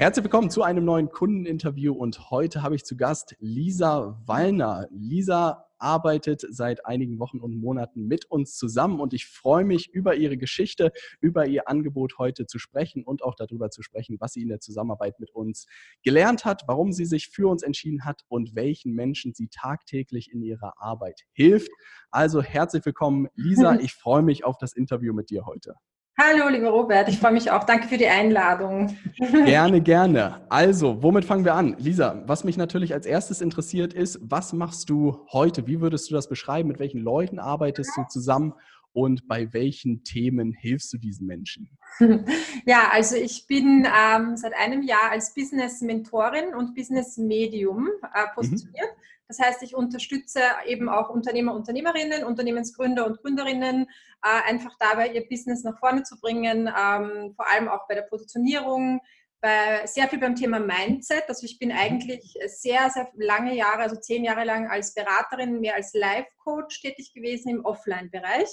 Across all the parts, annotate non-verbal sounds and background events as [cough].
Herzlich willkommen zu einem neuen Kundeninterview und heute habe ich zu Gast Lisa Wallner. Lisa arbeitet seit einigen Wochen und Monaten mit uns zusammen und ich freue mich über ihre Geschichte, über ihr Angebot heute zu sprechen und auch darüber zu sprechen, was sie in der Zusammenarbeit mit uns gelernt hat, warum sie sich für uns entschieden hat und welchen Menschen sie tagtäglich in ihrer Arbeit hilft. Also herzlich willkommen, Lisa. [laughs] Ich freue mich auf das Interview mit dir heute. Hallo, lieber Robert, ich freue mich auch. Danke für die Einladung. [laughs] Gerne, gerne. Also, womit fangen wir an? Lisa, was mich natürlich als erstes interessiert ist, was machst du heute? Wie würdest du das beschreiben? Mit welchen Leuten arbeitest du zusammen und bei welchen Themen hilfst du diesen Menschen? [laughs] Ja, also ich bin ähm, seit einem Jahr als Business-Mentorin und Business-Medium äh, positioniert. Mhm. Das heißt, ich unterstütze eben auch Unternehmer, Unternehmerinnen, Unternehmensgründer und Gründerinnen, äh, einfach dabei, ihr Business nach vorne zu bringen, ähm, vor allem auch bei der Positionierung, bei, sehr viel beim Thema Mindset. Also ich bin mhm. eigentlich sehr, sehr lange Jahre, also zehn Jahre lang als Beraterin, mehr als Life-Coach tätig gewesen im Offline-Bereich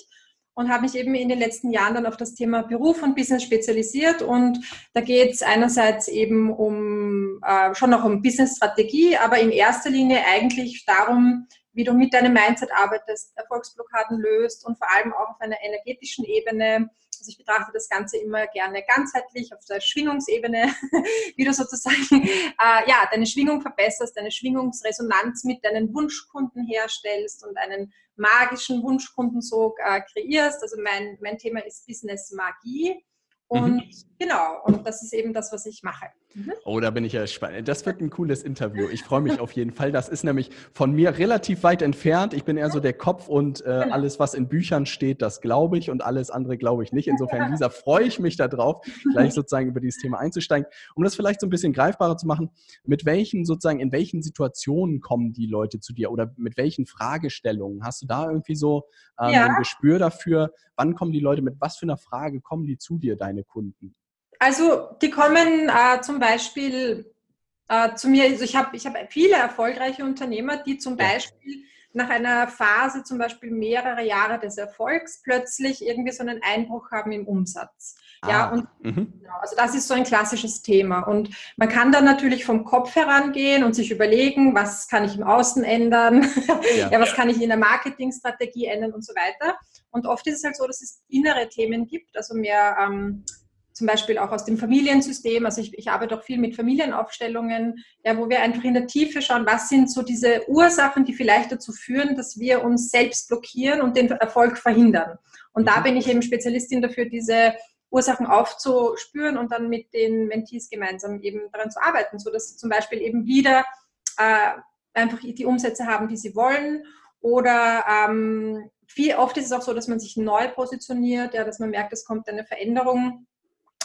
und habe mich eben in den letzten Jahren dann auf das Thema Beruf und Business spezialisiert. Und da geht es einerseits eben um äh, schon noch um Business-Strategie, aber in erster Linie eigentlich darum, wie du mit deinem Mindset arbeitest, Erfolgsblockaden löst und vor allem auch auf einer energetischen Ebene. Also ich betrachte das Ganze immer gerne ganzheitlich auf der Schwingungsebene, [laughs] wie du sozusagen [laughs] äh, ja, deine Schwingung verbesserst, deine Schwingungsresonanz mit deinen Wunschkunden herstellst und einen magischen Wunschkundensog äh, kreierst. Also mein, mein Thema ist Business Magie. Und mhm. genau, und das ist eben das, was ich mache. Mhm. Oh, da bin ich ja spannend. Das wird ein cooles Interview. Ich freue mich auf jeden Fall. Das ist nämlich von mir relativ weit entfernt. Ich bin eher so der Kopf und äh, alles, was in Büchern steht, das glaube ich und alles andere glaube ich nicht. Insofern, [laughs] Lisa, freue ich mich darauf, gleich sozusagen über dieses Thema einzusteigen. Um das vielleicht so ein bisschen greifbarer zu machen, mit welchen sozusagen, in welchen Situationen kommen die Leute zu dir oder mit welchen Fragestellungen? Hast du da irgendwie so ähm, ja. ein Gespür dafür? Wann kommen die Leute mit was für einer Frage kommen die zu dir, deine Kunden? Also die kommen äh, zum Beispiel äh, zu mir, also ich habe ich hab viele erfolgreiche Unternehmer, die zum Beispiel nach einer Phase, zum Beispiel mehrere Jahre des Erfolgs, plötzlich irgendwie so einen Einbruch haben im Umsatz. Ah, ja, und mhm. genau, also das ist so ein klassisches Thema. Und man kann dann natürlich vom Kopf herangehen und sich überlegen, was kann ich im Außen ändern, ja. [laughs] ja was kann ich in der Marketingstrategie ändern und so weiter. Und oft ist es halt so, dass es innere Themen gibt, also mehr ähm, zum Beispiel auch aus dem Familiensystem. Also ich, ich arbeite auch viel mit Familienaufstellungen, ja, wo wir einfach in der Tiefe schauen, was sind so diese Ursachen, die vielleicht dazu führen, dass wir uns selbst blockieren und den Erfolg verhindern. Und da mhm. bin ich eben Spezialistin dafür, diese Ursachen aufzuspüren und dann mit den Mentees gemeinsam eben daran zu arbeiten, sodass sie zum Beispiel eben wieder äh, einfach die Umsätze haben, die sie wollen oder ähm, viel oft ist es auch so, dass man sich neu positioniert, ja, dass man merkt, es kommt eine Veränderung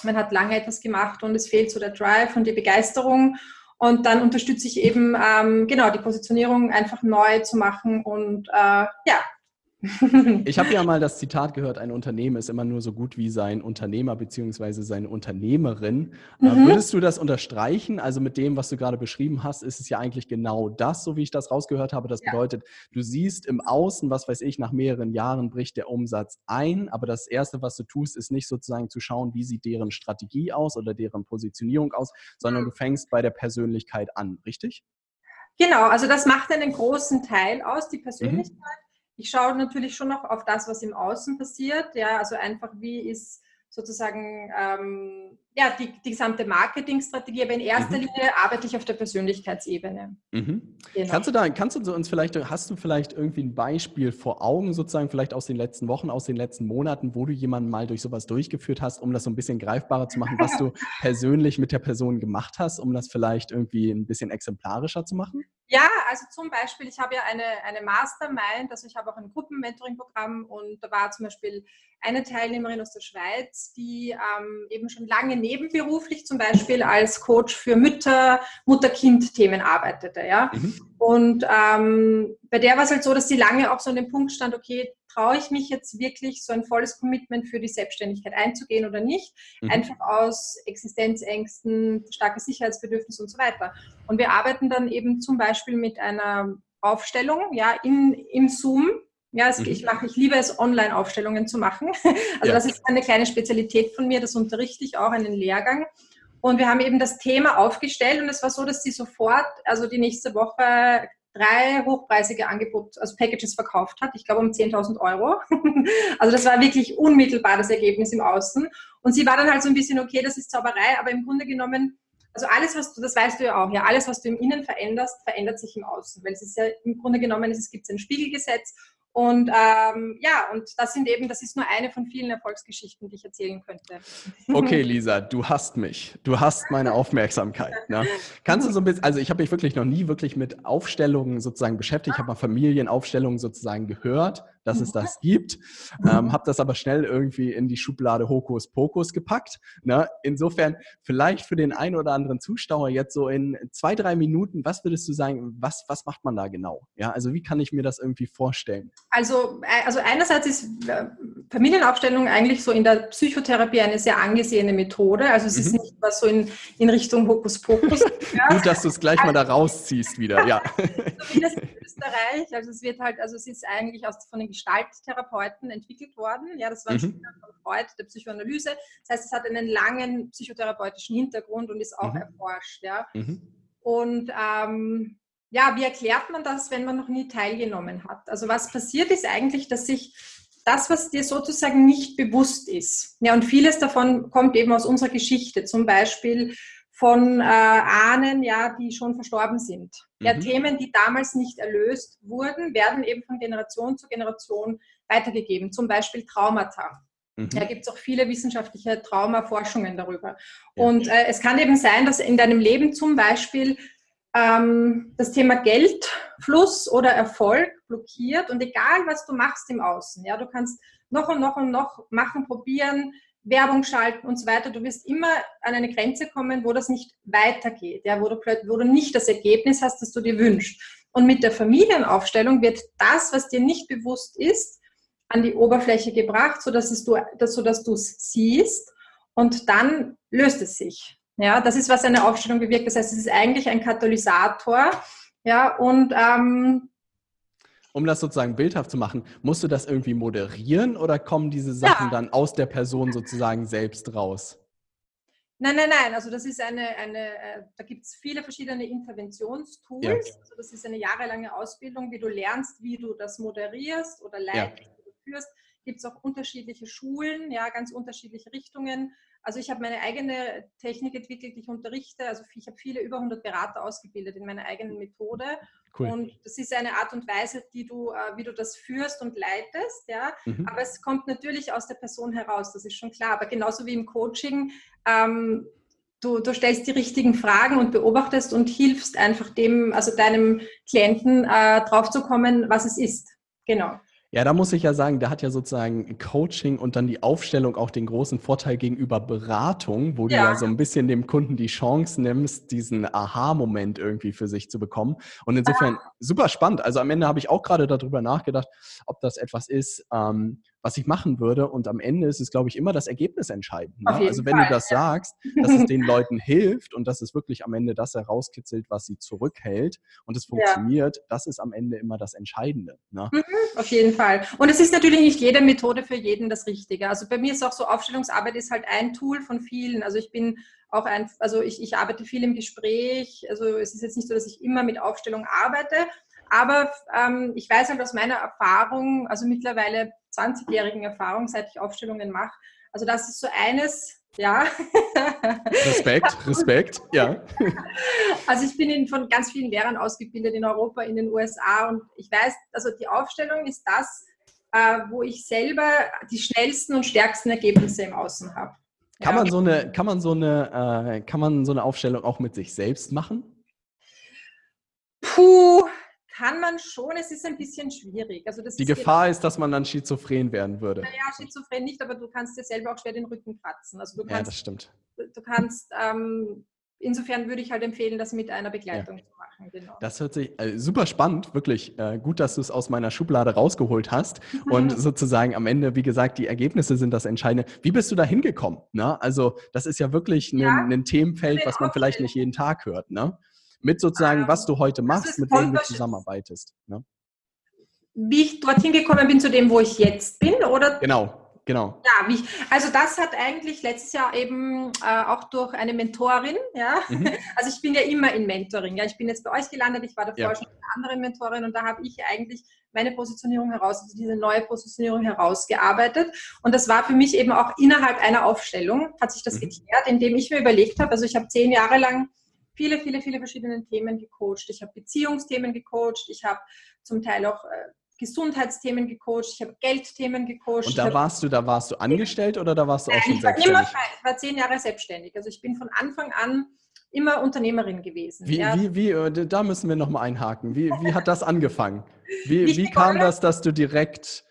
man hat lange etwas gemacht und es fehlt so der Drive und die Begeisterung. Und dann unterstütze ich eben ähm, genau die Positionierung einfach neu zu machen und äh, ja, ich habe ja mal das Zitat gehört, ein Unternehmen ist immer nur so gut wie sein Unternehmer bzw. seine Unternehmerin. Äh, mhm. Würdest du das unterstreichen? Also mit dem, was du gerade beschrieben hast, ist es ja eigentlich genau das, so wie ich das rausgehört habe. Das ja. bedeutet, du siehst im Außen, was weiß ich, nach mehreren Jahren bricht der Umsatz ein, aber das Erste, was du tust, ist nicht sozusagen zu schauen, wie sieht deren Strategie aus oder deren Positionierung aus, sondern mhm. du fängst bei der Persönlichkeit an, richtig? Genau, also das macht einen großen Teil aus, die mhm. Persönlichkeit. Mhm. Ich schaue natürlich schon noch auf das, was im Außen passiert. Ja, also einfach, wie ist sozusagen ähm, ja, die, die gesamte Marketingstrategie, aber in erster mhm. Linie arbeite ich auf der Persönlichkeitsebene. Mhm. Genau. Kannst du da, kannst du uns vielleicht, hast du vielleicht irgendwie ein Beispiel vor Augen, sozusagen, vielleicht aus den letzten Wochen, aus den letzten Monaten, wo du jemanden mal durch sowas durchgeführt hast, um das so ein bisschen greifbarer zu machen, was du [laughs] persönlich mit der Person gemacht hast, um das vielleicht irgendwie ein bisschen exemplarischer zu machen? Ja, also zum Beispiel, ich habe ja eine, eine Mastermind, also ich habe auch ein Gruppenmentoring-Programm und da war zum Beispiel eine Teilnehmerin aus der Schweiz, die ähm, eben schon lange nebenberuflich zum Beispiel als Coach für Mütter, Mutter-Kind-Themen arbeitete. Ja? Mhm. Und ähm, bei der war es halt so, dass sie lange auch so an dem Punkt stand, okay, traue ich mich jetzt wirklich so ein volles Commitment für die Selbstständigkeit einzugehen oder nicht? Mhm. Einfach aus Existenzängsten, starkes Sicherheitsbedürfnis und so weiter. Und wir arbeiten dann eben zum Beispiel mit einer Aufstellung, ja, in, im Zoom, ja, also mhm. ich mache, ich liebe es, Online-Aufstellungen zu machen. [laughs] Also ja. das ist eine kleine Spezialität von mir, das unterrichte ich auch einen Lehrgang. Und wir haben eben das Thema aufgestellt und es war so, dass sie sofort, also die nächste Woche drei hochpreisige Angebote, also Packages verkauft hat, ich glaube um 10.000 Euro. [laughs] also das war wirklich unmittelbar das Ergebnis im Außen. Und sie war dann halt so ein bisschen, okay, das ist Zauberei, aber im Grunde genommen, also alles, was du, das weißt du ja auch, ja, alles, was du im Innen veränderst, verändert sich im Außen. Weil es ist ja im Grunde genommen, es gibt ein Spiegelgesetz und ähm, ja, und das sind eben, das ist nur eine von vielen Erfolgsgeschichten, die ich erzählen könnte. Okay, [laughs] Lisa, du hast mich. Du hast meine Aufmerksamkeit. Ne? Kannst du so ein bisschen, also ich habe mich wirklich noch nie wirklich mit Aufstellungen sozusagen beschäftigt. Ich habe mal Familienaufstellungen sozusagen gehört, dass es das gibt. Ähm, habe das aber schnell irgendwie in die Schublade Hokuspokus gepackt. Ne? Insofern vielleicht für den einen oder anderen Zuschauer jetzt so in zwei, drei Minuten, was würdest du sagen, was, was macht man da genau? Ja, also wie kann ich mir das irgendwie vorstellen? Also, äh, also einerseits ist äh, Familienaufstellung eigentlich so in der Psychotherapie eine sehr angesehene Methode. Also es mhm. ist nicht was so in, in Richtung Hokuspokus. ja. [laughs] Gut, dass du es gleich mal da rausziehst wieder, ja. [laughs] in Österreich, also es wird halt, also es ist eigentlich aus, von den Gestalttherapeuten entwickelt worden. Ja, das war ein mhm. Schüler von Freud, der Psychoanalyse. Das heißt, es hat einen langen psychotherapeutischen Hintergrund und ist auch mhm. erforscht. Ja. Mhm. Und ähm, ja, wie erklärt man das, wenn man noch nie teilgenommen hat? Also was passiert ist eigentlich, dass sich das, was dir sozusagen nicht bewusst ist, ja, und vieles davon kommt eben aus unserer Geschichte, zum Beispiel von äh, Ahnen, ja, die schon verstorben sind. Mhm. Ja, Themen, die damals nicht erlöst wurden, werden eben von Generation zu Generation weitergegeben, zum Beispiel Traumata. Mhm. Da gibt es auch viele wissenschaftliche Traumaforschungen darüber. Ja. Und äh, es kann eben sein, dass in deinem Leben zum Beispiel ähm, das Thema Geldfluss oder Erfolg blockiert und egal was du machst im Außen, ja, du kannst noch und noch und noch machen, probieren, Werbung schalten und so weiter, du wirst immer an eine Grenze kommen, wo das nicht weitergeht, ja, wo du, wo du nicht das Ergebnis hast, das du dir wünschst. Und mit der Familienaufstellung wird das, was dir nicht bewusst ist, an die Oberfläche gebracht, sodass, du, du es siehst und dann löst es sich. Ja, das ist, was eine Aufstellung bewirkt. Das heißt, es ist eigentlich ein Katalysator. Ja, und ähm, um das sozusagen bildhaft zu machen, musst du das irgendwie moderieren oder kommen diese Sachen ja. dann aus der Person sozusagen selbst raus? Nein, nein, nein. Also das ist eine, eine äh, da gibt es viele verschiedene Interventionstools. Ja. Also das ist eine jahrelange Ausbildung, wie du lernst, wie du das moderierst oder leitest ja. oder führst. Gibt es auch unterschiedliche Schulen, ja, ganz unterschiedliche Richtungen. Also ich habe meine eigene Technik entwickelt, ich unterrichte, also ich habe viele über 100 Berater ausgebildet in meiner eigenen Methode. Cool. Und das ist eine Art und Weise, die du, äh, wie du das führst und leitest, ja. Mhm. Aber es kommt natürlich aus der Person heraus, das ist schon klar. Aber genauso wie im Coaching, ähm, du, du stellst die richtigen Fragen und beobachtest und hilfst einfach dem, also deinem Klienten äh, drauf zu kommen, was es ist. Genau. Ja, da muss ich ja sagen, da hat ja sozusagen Coaching und dann die Aufstellung auch den großen Vorteil gegenüber Beratung, wo ja. du ja so ein bisschen dem Kunden die Chance nimmst, diesen Aha-Moment irgendwie für sich zu bekommen. Und insofern ah. super spannend. Also am Ende habe ich auch gerade darüber nachgedacht, ob das etwas ist, ähm, was ich machen würde. Und am Ende ist es, glaube ich, immer das Ergebnis entscheidend. Ne? Also wenn Fall, du das ja. sagst, [laughs] dass es den Leuten hilft und dass es wirklich am Ende das herauskitzelt, was sie zurückhält und es funktioniert, ja. das ist am Ende immer das Entscheidende. Ne? Mhm, auf jeden Fall. Und es ist natürlich nicht jede Methode für jeden das Richtige. Also bei mir ist auch so, Aufstellungsarbeit ist halt ein Tool von vielen. Also ich bin auch ein, also ich, ich arbeite viel im Gespräch. Also es ist jetzt nicht so, dass ich immer mit Aufstellung arbeite, aber ähm, ich weiß halt aus meiner Erfahrung, also mittlerweile 20-jährigen Erfahrung, seit ich Aufstellungen mache, also das ist so eines, ja. [laughs] Respekt, [laughs] Respekt, ja. [laughs] Also ich bin in, von ganz vielen Lehrern ausgebildet in Europa, in den USA und ich weiß, also die Aufstellung ist das, äh, wo ich selber die schnellsten und stärksten Ergebnisse im Außen habe. Kann man so eine, kann man so eine, äh, kann man so eine Aufstellung auch mit sich selbst machen? Puh, kann man schon, es ist ein bisschen schwierig. Also das die ist Gefahr ist, dass man dann schizophren werden würde. Naja, schizophren nicht, aber du kannst dir selber auch schwer den Rücken kratzen. Also du kannst, ja, das stimmt. Du kannst, ähm, insofern würde ich halt empfehlen, das mit einer Begleitung ja. zu machen. Genau. Das hört sich äh, super spannend, wirklich äh, gut, dass du es aus meiner Schublade rausgeholt hast. Und [laughs] sozusagen am Ende, wie gesagt, die Ergebnisse sind das Entscheidende. Wie bist du da hingekommen? Ne? Also das ist ja wirklich ein, ja, ein Themenfeld, was man vielleicht nicht jeden Tag hört. Ne? Mit sozusagen, was du heute machst, mit wem du zusammenarbeitest. Ne? Wie ich dorthin gekommen bin zu dem, wo ich jetzt bin, oder? Genau, Genau. Ja, ich, also das hat eigentlich letztes Jahr eben äh, auch durch eine Mentorin, ja. Mhm. [laughs] Also ich bin ja immer in Mentoring. Ja, ich bin jetzt bei euch gelandet, ich war davor ja. schon eine andere Mentorin und da habe ich eigentlich meine Positionierung heraus, also diese neue Positionierung herausgearbeitet. Und das war für mich eben auch innerhalb einer Aufstellung, hat sich das mhm. geklärt, indem ich mir überlegt habe, also ich habe zehn Jahre lang viele, viele, viele verschiedene Themen gecoacht. Ich habe Beziehungsthemen gecoacht, ich habe zum Teil auch äh, Gesundheitsthemen gecoacht, ich habe Geldthemen gecoacht. Und da warst du, da warst du angestellt oder da warst du auch Nein, schon ich war selbstständig? Immer, ich war zehn Jahre selbstständig. Also ich bin von Anfang an immer Unternehmerin gewesen. Wie, ja. wie, wie äh, da müssen wir nochmal einhaken. Wie, wie hat das angefangen? Wie, [laughs] wie kam das, dass du direkt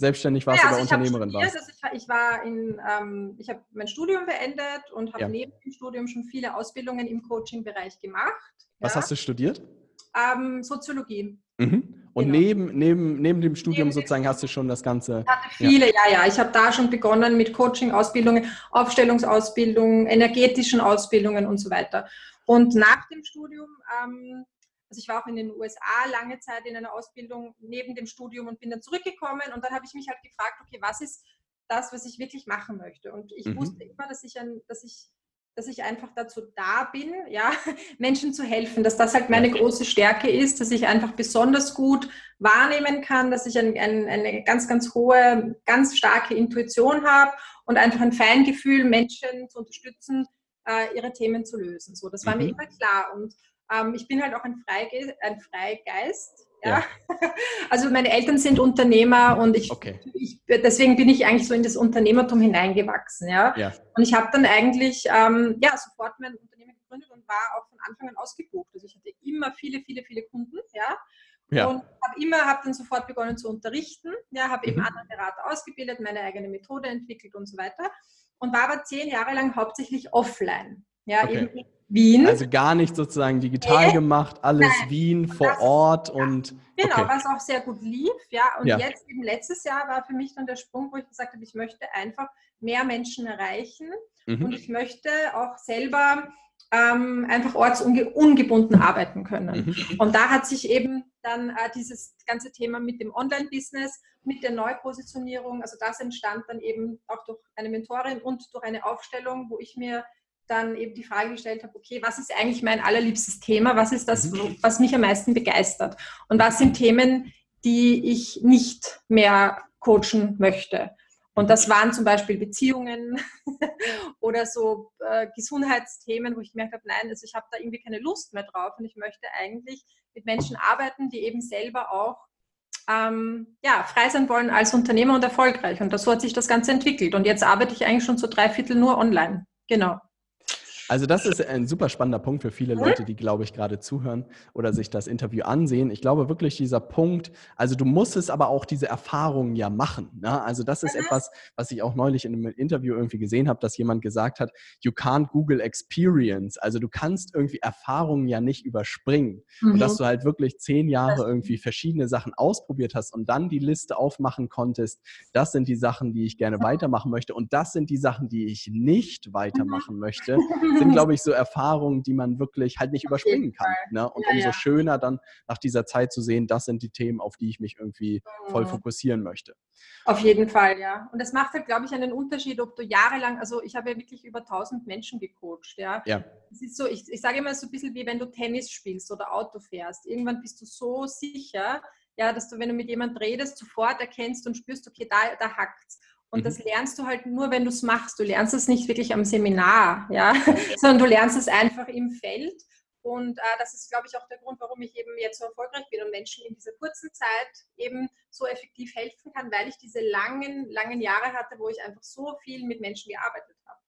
selbstständig warst ja, also oder Unternehmerin warst? Also ich ich war in, ähm, ich habe mein Studium beendet und habe ja. neben dem Studium schon viele Ausbildungen im Coaching-Bereich gemacht. Was ja. hast du studiert? Ähm, Soziologie. Mhm. Und genau. neben, neben, neben dem Studium neben sozusagen hast du schon das Ganze. Ich hatte viele, ja, ja. ja. Ich habe da schon begonnen mit Coaching-Ausbildungen, Aufstellungsausbildungen, energetischen Ausbildungen und so weiter. Und nach dem Studium ähm, also ich war auch in den USA lange Zeit in einer Ausbildung neben dem Studium und bin dann zurückgekommen und dann habe ich mich halt gefragt, okay, was ist das, was ich wirklich machen möchte? Und ich mhm. wusste immer, dass ich, ein, dass ich dass ich einfach dazu da bin, ja, [laughs] Menschen zu helfen, dass das halt meine große Stärke ist, dass ich einfach besonders gut wahrnehmen kann, dass ich ein, ein, eine ganz, ganz hohe, ganz starke Intuition habe und einfach ein Feingefühl, Menschen zu unterstützen, äh, ihre Themen zu lösen. So, das war mhm. mir immer klar. Und ähm, ich bin halt auch ein, Freige ein Freigeist. Ja. ja. [laughs] Also meine Eltern sind Unternehmer und ich, okay. ich, deswegen bin ich eigentlich so in das Unternehmertum hineingewachsen. Ja. ja. Und ich habe dann eigentlich ähm, ja, sofort mein Unternehmen gegründet und war auch von Anfang an ausgebucht. Also ich hatte immer viele, viele, viele Kunden. Ja. Ja. Und habe immer, habe dann sofort begonnen zu unterrichten, ja, habe mhm. eben andere Berater ausgebildet, meine eigene Methode entwickelt und so weiter und war aber zehn Jahre lang hauptsächlich offline. Ja, okay. eben Wien. Also gar nicht sozusagen digital äh, gemacht, alles nein. Wien vor das, Ort ja, und. Genau, okay. was auch sehr gut lief, ja. Und ja. jetzt eben letztes Jahr war für mich dann der Sprung, wo ich gesagt habe, ich möchte einfach mehr Menschen erreichen mhm. und ich möchte auch selber ähm, einfach ortsungebunden arbeiten können. Mhm. Und da hat sich eben dann äh, dieses ganze Thema mit dem Online-Business, mit der Neupositionierung, also das entstand dann eben auch durch eine Mentorin und durch eine Aufstellung, wo ich mir dann eben die Frage gestellt habe, okay, was ist eigentlich mein allerliebstes Thema? Was ist das, mhm. was mich am meisten begeistert? Und was sind Themen, die ich nicht mehr coachen möchte? Und das waren zum Beispiel Beziehungen [laughs] oder so äh, Gesundheitsthemen, wo ich gemerkt habe, nein, also ich habe da irgendwie keine Lust mehr drauf und ich möchte eigentlich mit Menschen arbeiten, die eben selber auch ähm, ja, frei sein wollen als Unternehmer und erfolgreich. Und so hat sich das Ganze entwickelt. Und jetzt arbeite ich eigentlich schon zu drei Viertel nur online. Genau. Also das ist ein super spannender Punkt für viele Leute, die, glaube ich, gerade zuhören oder sich das Interview ansehen. Ich glaube wirklich, dieser Punkt, also du musst es aber auch diese Erfahrungen ja machen. Ne? Also das ist mhm. etwas, was ich auch neulich in einem Interview irgendwie gesehen habe, dass jemand gesagt hat, you can't Google Experience. Also du kannst irgendwie Erfahrungen ja nicht überspringen. Mhm. Und dass mhm. du halt wirklich zehn Jahre irgendwie verschiedene Sachen ausprobiert hast und dann die Liste aufmachen konntest, das sind die Sachen, die ich gerne weitermachen möchte und das sind die Sachen, die ich nicht weitermachen mhm. möchte [laughs] sind, [laughs] glaube ich, so Erfahrungen, die man wirklich halt nicht überspringen kann. Ne? Und ja, umso ja. schöner dann nach dieser Zeit zu sehen, das sind die Themen, auf die ich mich irgendwie voll mhm. fokussieren möchte. Auf jeden Fall, ja. Und das macht halt, glaube ich, einen Unterschied, ob du jahrelang, also ich habe ja wirklich über 1000 Menschen gecoacht, ja. ja. Es ist so, ich, ich sage immer so ein bisschen wie wenn du Tennis spielst oder Auto fährst. Irgendwann bist du so sicher, ja, dass du, wenn du mit jemandem redest, sofort erkennst und spürst, okay, da, da es. Und mhm. das lernst du halt nur, wenn du es machst. Du lernst es nicht wirklich am Seminar, ja, [laughs] sondern du lernst es einfach im Feld. Und äh, das ist, glaube ich, auch der Grund, warum ich eben jetzt so erfolgreich bin und Menschen in dieser kurzen Zeit eben so effektiv helfen kann, weil ich diese langen, langen Jahre hatte, wo ich einfach so viel mit Menschen gearbeitet habe.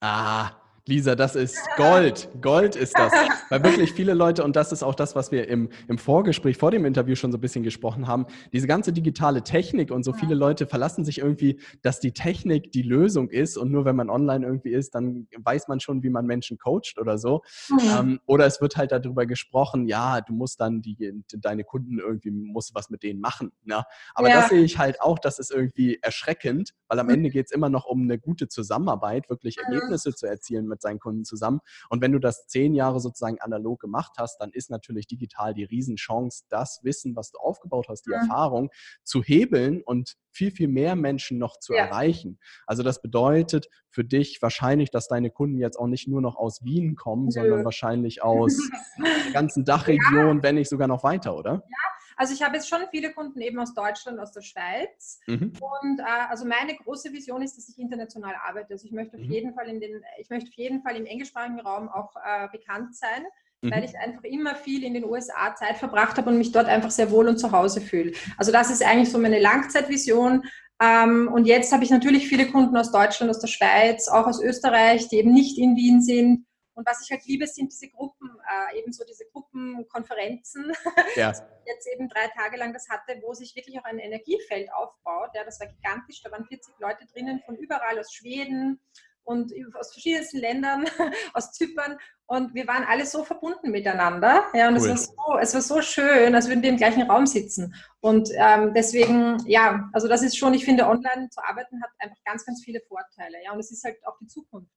Ah, Lisa, das ist Gold. Gold ist das. Weil wirklich viele Leute, und das ist auch das, was wir im, im Vorgespräch vor dem Interview schon so ein bisschen gesprochen haben, diese ganze digitale Technik und so viele Leute verlassen sich irgendwie, dass die Technik die Lösung ist und nur wenn man online irgendwie ist, dann weiß man schon, wie man Menschen coacht oder so. Mhm. Ähm, oder es wird halt darüber gesprochen, ja, du musst dann die, deine Kunden irgendwie, musst was mit denen machen. Ne? Aber ja. das sehe ich halt auch, das ist irgendwie erschreckend, weil am mhm. Ende geht es immer noch um eine gute Zusammenarbeit, wirklich. Ergebnisse zu erzielen mit seinen Kunden zusammen. Und wenn du das zehn Jahre sozusagen analog gemacht hast, dann ist natürlich digital die Riesenchance, das Wissen, was du aufgebaut hast, die mhm. Erfahrung zu hebeln und viel, viel mehr Menschen noch zu ja. erreichen. Also das bedeutet für dich wahrscheinlich, dass deine Kunden jetzt auch nicht nur noch aus Wien kommen, Nö. sondern wahrscheinlich aus [laughs] der ganzen Dachregion, ja. wenn nicht sogar noch weiter, oder? Ja, also ich habe jetzt schon viele Kunden eben aus Deutschland, aus der Schweiz. Mhm. Und äh, also meine große Vision ist, dass ich international arbeite. Also ich möchte auf mhm. jeden Fall in den, ich möchte auf jeden Fall im englischsprachigen Raum auch äh, bekannt sein mhm. weil ich einfach immer viel in den USA Zeit verbracht habe und mich dort einfach sehr wohl und zu Hause fühle. Also das ist eigentlich so meine Langzeitvision. Ähm, und jetzt habe ich natürlich viele Kunden aus Deutschland, aus der Schweiz, auch aus Österreich, die eben nicht in Wien sind. Und was ich halt liebe, sind diese Gruppen, äh, eben so diese Gruppenkonferenzen. [laughs] Ja. jetzt eben drei Tage lang das hatte, wo sich wirklich auch ein Energiefeld aufbaut. Ja, das war gigantisch. Da waren 40 Leute drinnen von überall aus Schweden und aus verschiedensten Ländern, [laughs] aus Zypern. Und wir waren alle so verbunden miteinander. Ja, und cool. es, war so, es war so schön, als würden wir im gleichen Raum sitzen. Und ähm, deswegen, ja, also das ist schon, ich finde, online zu arbeiten hat einfach ganz, ganz viele Vorteile. Ja, und es ist halt auch die Zukunft.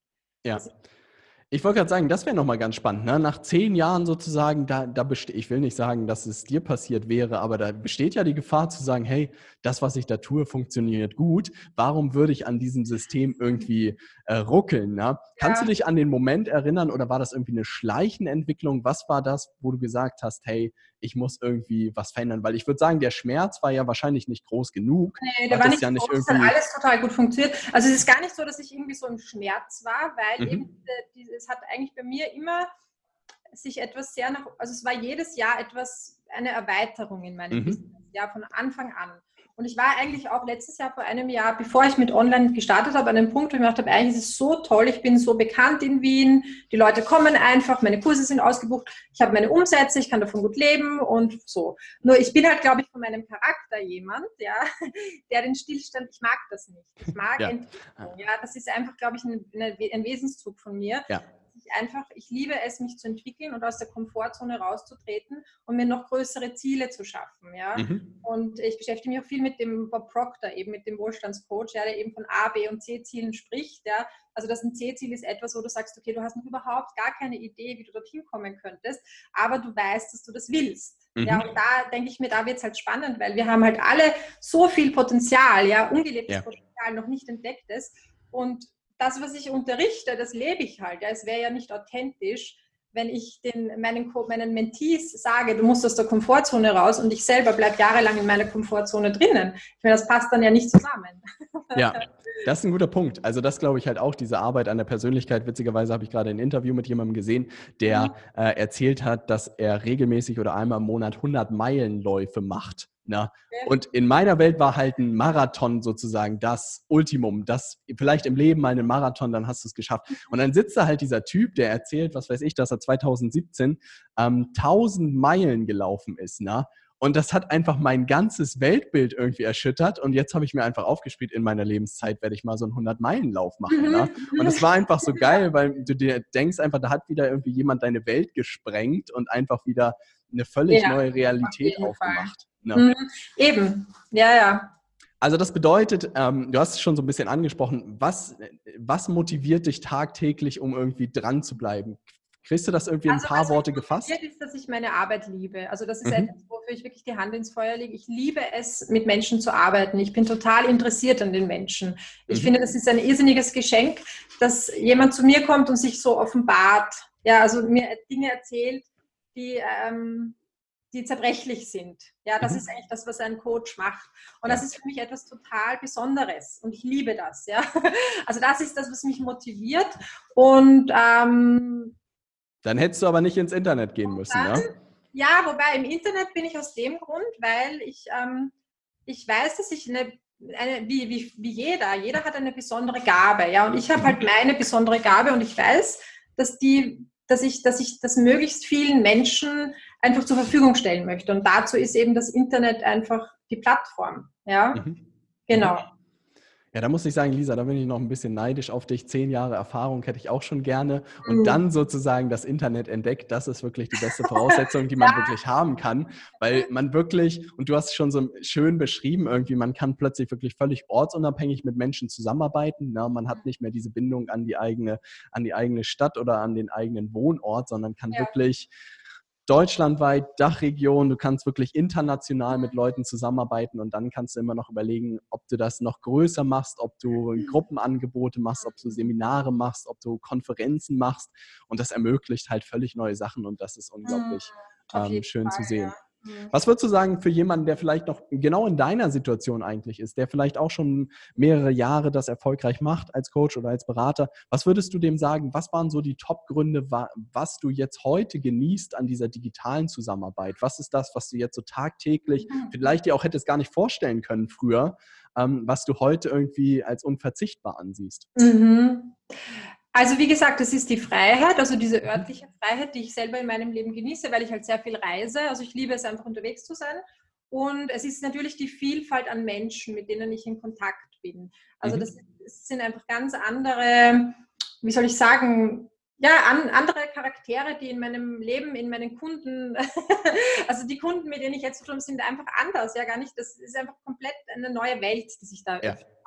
Ja. Ich wollte gerade sagen, das wäre nochmal ganz spannend. Ne? Nach zehn Jahren sozusagen, da, da besteht, ich will nicht sagen, dass es dir passiert wäre, aber da besteht ja die Gefahr zu sagen, hey, das, was ich da tue, funktioniert gut. Warum würde ich an diesem System irgendwie äh, ruckeln? Ne? Ja. Kannst du dich an den Moment erinnern oder war das irgendwie eine schleichende Entwicklung? Was war das, wo du gesagt hast, hey, ich muss irgendwie was verändern? Weil ich würde sagen, der Schmerz war ja wahrscheinlich nicht groß genug. Nee, der war nicht ja nicht groß, irgendwie... hat alles total gut funktioniert. Also es ist gar nicht so, dass ich irgendwie so im Schmerz war, weil mhm. eben diese, es hat eigentlich bei mir immer sich etwas sehr nach, also es war jedes Jahr etwas, eine Erweiterung in meinem mhm. Business, ja, von Anfang an. Und ich war eigentlich auch letztes Jahr vor einem Jahr, bevor ich mit Online gestartet habe, an einem Punkt, wo ich mir gedacht habe, eigentlich ist es so toll, ich bin so bekannt in Wien, die Leute kommen einfach, meine Kurse sind ausgebucht, ich habe meine Umsätze, ich kann davon gut leben und so. Nur ich bin halt, glaube ich, von meinem Charakter jemand, ja, [laughs] der den Stillstand, ich mag das nicht. Ich mag ja. Entwicklung, ja, das ist einfach, glaube ich, ein, ein Wesenszug von mir. Ja einfach, ich liebe es, mich zu entwickeln und aus der Komfortzone rauszutreten und mir noch größere Ziele zu schaffen. Ja? Mhm. Und ich beschäftige mich auch viel mit dem Bob Proctor, eben mit dem Wohlstandscoach, ja, der eben von A, B und C-Zielen spricht. Ja? Also das ein C-Ziel ist etwas, wo du sagst, okay, du hast noch überhaupt gar keine Idee, wie du dorthin kommen könntest, aber du weißt, dass du das willst. Mhm. Ja, und da denke ich mir, da wird es halt spannend, weil wir haben halt alle so viel Potenzial, ja, ungelebtes ja. Potenzial, noch nicht entdecktes. Und das, was ich unterrichte, das lebe ich halt. Ja. Es wäre ja nicht authentisch, wenn ich den, meinen, meinen Mentees sage, du musst aus der Komfortzone raus und ich selber bleibe jahrelang in meiner Komfortzone drinnen. Ich meine, das passt dann ja nicht zusammen. Ja, das ist ein guter Punkt. Also das glaube ich halt auch, diese Arbeit an der Persönlichkeit. Witzigerweise habe ich gerade ein Interview mit jemandem gesehen, der mhm. äh, erzählt hat, dass er regelmäßig oder einmal im Monat 100 Meilenläufe macht. Na? Und in meiner Welt war halt ein Marathon sozusagen das Ultimum, das vielleicht im Leben mal einen Marathon, dann hast du es geschafft. Und dann sitzt da halt dieser Typ, der erzählt, was weiß ich, dass er 2017 ähm, 1000 Meilen gelaufen ist. Na? Und das hat einfach mein ganzes Weltbild irgendwie erschüttert. Und jetzt habe ich mir einfach aufgespielt, in meiner Lebenszeit werde ich mal so einen 100-Meilen-Lauf machen. Ne? Und es war einfach so geil, [laughs] weil du dir denkst einfach, da hat wieder irgendwie jemand deine Welt gesprengt und einfach wieder eine völlig ja, neue Realität auf aufgemacht. Ne? Eben, ja, ja. Also das bedeutet, ähm, du hast es schon so ein bisschen angesprochen, was, was motiviert dich tagtäglich, um irgendwie dran zu bleiben? Kriegst du das irgendwie in also, ein paar Worte gefasst? Motiviert ist, dass ich meine Arbeit liebe. Also das ist mhm. etwas, wofür ich wirklich die Hand ins Feuer lege. Ich liebe es, mit Menschen zu arbeiten. Ich bin total interessiert an den Menschen. Ich mhm. finde, das ist ein irrsinniges Geschenk, dass jemand zu mir kommt und sich so offenbart. Ja, also mir Dinge erzählt, die, ähm, die zerbrechlich sind. Ja, das mhm. ist eigentlich das, was ein Coach macht. Und ja. das ist für mich etwas total Besonderes und ich liebe das. Ja, [laughs] also das ist das, was mich motiviert. Und ähm, dann hättest du aber nicht ins Internet gehen müssen, dann, ja? Ja, wobei im Internet bin ich aus dem Grund, weil ich, ähm, ich weiß, dass ich eine eine, wie, wie, wie jeder. Jeder hat eine besondere Gabe, ja. Und ich habe halt [laughs] meine besondere Gabe und ich weiß, dass die, dass ich, dass ich das möglichst vielen Menschen einfach zur Verfügung stellen möchte. Und dazu ist eben das Internet einfach die Plattform, ja. Mhm. Genau. Ja, da muss ich sagen, Lisa, da bin ich noch ein bisschen neidisch auf dich. Zehn Jahre Erfahrung hätte ich auch schon gerne. Und mhm. dann sozusagen das Internet entdeckt, das ist wirklich die beste Voraussetzung, die man [laughs] ja. wirklich haben kann. Weil man wirklich, und du hast es schon so schön beschrieben, irgendwie, man kann plötzlich wirklich völlig ortsunabhängig mit Menschen zusammenarbeiten. Ne? Man hat nicht mehr diese Bindung an die eigene, an die eigene Stadt oder an den eigenen Wohnort, sondern kann ja. wirklich deutschlandweit, Dachregion, du kannst wirklich international mit Leuten zusammenarbeiten und dann kannst du immer noch überlegen, ob du das noch größer machst, ob du Gruppenangebote machst, ob du Seminare machst, ob du Konferenzen machst und das ermöglicht halt völlig neue Sachen und das ist unglaublich ähm, schön Fall, zu sehen. Ja. Mhm. Was würdest du sagen für jemanden, der vielleicht noch genau in deiner Situation eigentlich ist, der vielleicht auch schon mehrere Jahre das erfolgreich macht als Coach oder als Berater? Was würdest du dem sagen? Was waren so die Top-Gründe, was du jetzt heute genießt an dieser digitalen Zusammenarbeit? Was ist das, was du jetzt so tagtäglich mhm. vielleicht dir auch hättest gar nicht vorstellen können früher, ähm, was du heute irgendwie als unverzichtbar ansiehst? Mhm. Also wie gesagt, das ist die Freiheit, also diese örtliche Freiheit, die ich selber in meinem Leben genieße, weil ich halt sehr viel reise. Also ich liebe es einfach unterwegs zu sein. Und es ist natürlich die Vielfalt an Menschen, mit denen ich in Kontakt bin. Also mhm. das, das, sind einfach ganz andere, wie soll ich sagen, ja, an, andere Charaktere, die in meinem Leben, in meinen Kunden, [laughs] also die Kunden, mit denen ich jetzt zu tun sind einfach anders, ja gar nicht. Das ist einfach komplett eine neue Welt, die sich da ja. öffnet.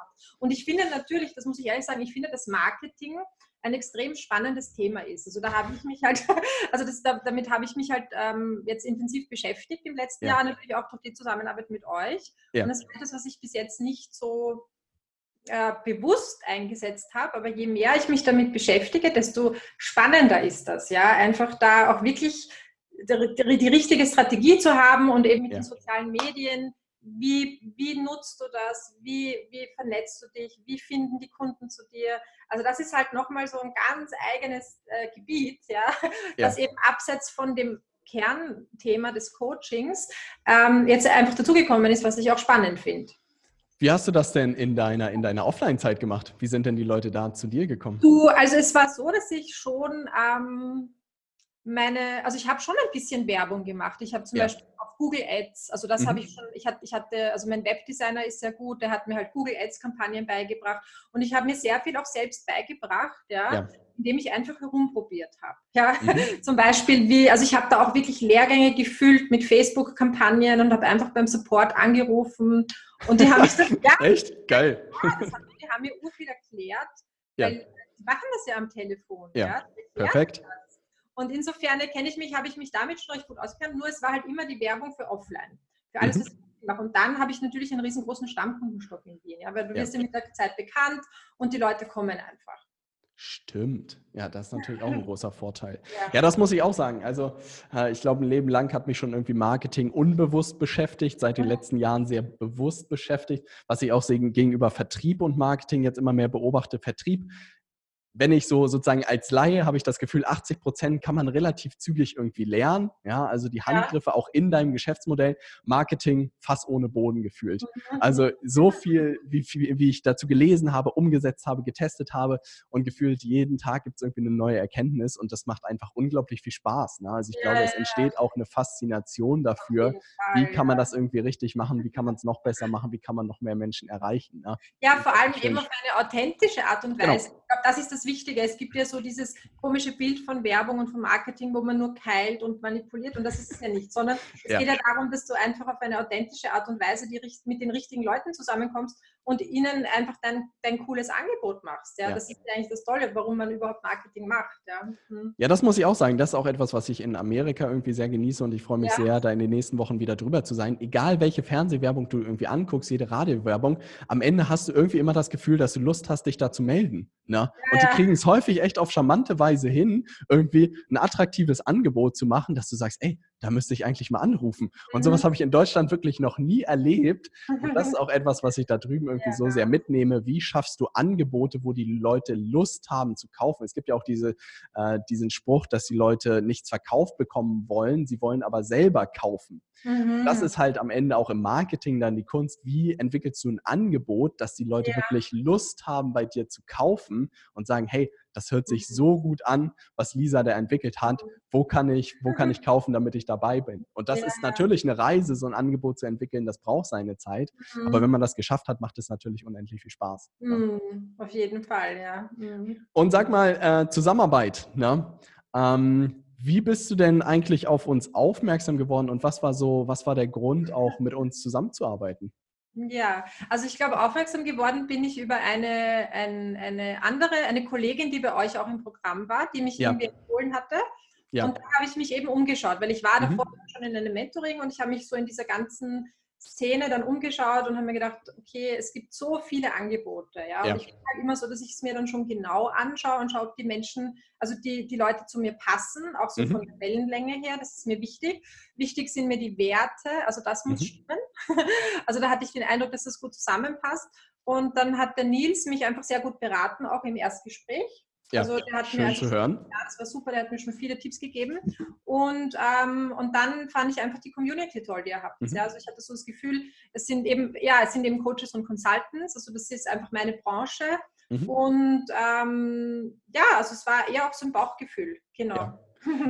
Und ich finde natürlich, das muss ich ehrlich sagen, ich finde das Marketing ein extrem spannendes Thema ist. Also da habe ich mich halt, [laughs] also das, damit habe ich mich halt ähm, jetzt intensiv beschäftigt im letzten ja. Jahr, natürlich auch durch die Zusammenarbeit mit euch. Ja. Und das ist etwas, was ich bis jetzt nicht so äh, bewusst eingesetzt habe, aber je mehr ich mich damit beschäftige, desto spannender ist das, ja, einfach da auch wirklich die, die, richtige Strategie zu haben und eben mit ja. den sozialen Medien wie, wie nutzt du das? Wie, wie vernetzt du dich? Wie finden die Kunden zu dir? Also das ist halt nochmal so ein ganz eigenes äh, Gebiet, ja, ja, das eben abseits von dem Kernthema des Coachings ähm, jetzt einfach dazugekommen ist, was ich auch spannend finde. Wie hast du das denn in deiner, in deiner Offline-Zeit gemacht? Wie sind denn die Leute da zu dir gekommen? Du, also es war so, dass ich schon ähm, meine, also ich habe schon ein bisschen Werbung gemacht. Ich habe zum ja. Beispiel Google Ads. Also das mhm. habe ich schon, ich hatte, ich hatte, also mein Webdesigner ist sehr gut, der hat mir halt Google Ads-Kampagnen beigebracht und ich habe mir sehr viel auch selbst beigebracht, ja, ja. indem ich einfach herumprobiert habe. Ja, mhm. [laughs] zum Beispiel wie, also ich habe da auch wirklich Lehrgänge gefüllt mit Facebook-Kampagnen und habe einfach beim Support angerufen und die haben mich dann, [laughs] ja, Echt? Geil. Ja, haben, die haben mir ur viel erklärt, ja. weil die machen das ja am Telefon. Ja, ja. perfekt. Das. Und insofern kenne ich mich, habe ich mich damit schon recht gut ausgekannt. Nur es war halt immer die Werbung für offline. Für alles, mhm. was ich mache. Und dann habe ich natürlich einen riesengroßen Stammkundenstock in Wien. Ja, weil du ja. wirst ja mit der Zeit bekannt und die Leute kommen einfach. Stimmt. Ja, das ist natürlich auch ein großer Vorteil. Ja, ja das muss ich auch sagen. Also, äh, ich glaube, ein Leben lang hat mich schon irgendwie Marketing unbewusst beschäftigt, seit den letzten Jahren sehr bewusst beschäftigt. Was ich auch gegenüber Vertrieb und Marketing jetzt immer mehr beobachte. Vertrieb wenn ich so sozusagen als Laie habe ich das Gefühl, 80 Prozent kann man relativ zügig irgendwie lernen. Ja, also die Handgriffe ja. auch in deinem Geschäftsmodell. Marketing fast ohne Boden gefühlt. Mhm. Also so viel wie, wie ich dazu gelesen habe, umgesetzt habe, getestet habe und gefühlt jeden Tag gibt es irgendwie eine neue Erkenntnis und das macht einfach unglaublich viel Spaß. Ne? Also ich ja, glaube, es entsteht auch eine Faszination dafür, wie kann man das irgendwie richtig machen, wie kann man es noch besser machen, wie kann man noch mehr Menschen erreichen. Ne? Ja, vor allem eben auf eine authentische Art und genau. Weise. Genau. Ich glaube, das ist das das Wichtige. Es gibt ja so dieses komische Bild von Werbung und von Marketing, wo man nur keilt und manipuliert und das ist es ja nicht, sondern es ja. geht ja darum, dass du einfach auf eine authentische Art und Weise die, mit den richtigen Leuten zusammenkommst und ihnen einfach dein, dein cooles Angebot machst. Ja? ja? Das ist ja eigentlich das Tolle, warum man überhaupt Marketing macht. Ja? Mhm. ja, das muss ich auch sagen. Das ist auch etwas, was ich in Amerika irgendwie sehr genieße und ich freue mich ja. sehr, da in den nächsten Wochen wieder drüber zu sein. Egal welche Fernsehwerbung du irgendwie anguckst, jede Radiowerbung, am Ende hast du irgendwie immer das Gefühl, dass du Lust hast, dich da zu melden. Ne? Und die kriegen es häufig echt auf charmante Weise hin, irgendwie ein attraktives Angebot zu machen, dass du sagst, ey, da müsste ich eigentlich mal anrufen. Und sowas mhm. habe ich in Deutschland wirklich noch nie erlebt. Und das ist auch [laughs] etwas, was ich da drüben irgendwie ja. so sehr mitnehme. Wie schaffst du Angebote, wo die Leute Lust haben zu kaufen? Es gibt ja auch diese, äh, diesen Spruch, dass die Leute nichts verkauft bekommen wollen, sie wollen aber selber kaufen. Mhm. Das ist halt am Ende auch im Marketing dann die Kunst. Wie entwickelst du ein Angebot, dass die Leute ja. wirklich Lust haben, bei dir zu kaufen und sagen, hey, das hört sich mhm. so gut an, was Lisa da entwickelt hat. Wo kann ich, wo kann [laughs] ich kaufen, damit ich dabei bin? Und das ja. ist natürlich eine Reise, so ein Angebot zu entwickeln. Das braucht seine Zeit. Mhm. Aber wenn man das geschafft hat, macht es natürlich unendlich viel Spaß. Mhm. Auf jeden Fall, ja. Mhm. Und sag mal, äh, Zusammenarbeit. Ne? Ähm, wie bist du denn eigentlich auf uns aufmerksam geworden und was war so, was war der Grund, auch mit uns zusammenzuarbeiten? Ja, also ich glaube, aufmerksam geworden bin ich über eine, ein, eine andere, eine Kollegin, die bei euch auch im Programm war, die mich ja. irgendwie empfohlen hatte. Ja. Und da habe ich mich eben umgeschaut, weil ich war davor mhm. schon in einem Mentoring und ich habe mich so in dieser ganzen Szene dann umgeschaut und habe mir gedacht, okay, es gibt so viele Angebote. Ja? ja. Und ich bin halt immer so, dass ich es mir dann schon genau anschaue und schaue, ob die Menschen, also die, die Leute zu mir passen, auch so mhm. von der Wellenlänge her, das ist mir wichtig. Wichtig sind mir die Werte, also das muss mhm. stimmen. [laughs] also da hatte ich den Eindruck, dass das gut zusammenpasst. Und dann hat der Nils mich einfach sehr gut beraten, auch im Erstgespräch. Ja, also der hat schön mir zu hören. Ja, das war super, der hat mir schon viele Tipps gegeben. Und, ähm, und dann fand ich einfach die Community toll, die ihr habt. Mhm. Ja, also ich hatte so das Gefühl, es sind eben, ja, es sind eben Coaches und Consultants, also das ist einfach meine Branche. Mhm. Und ähm, ja, also es war eher auch so ein Bauchgefühl, genau. Ja.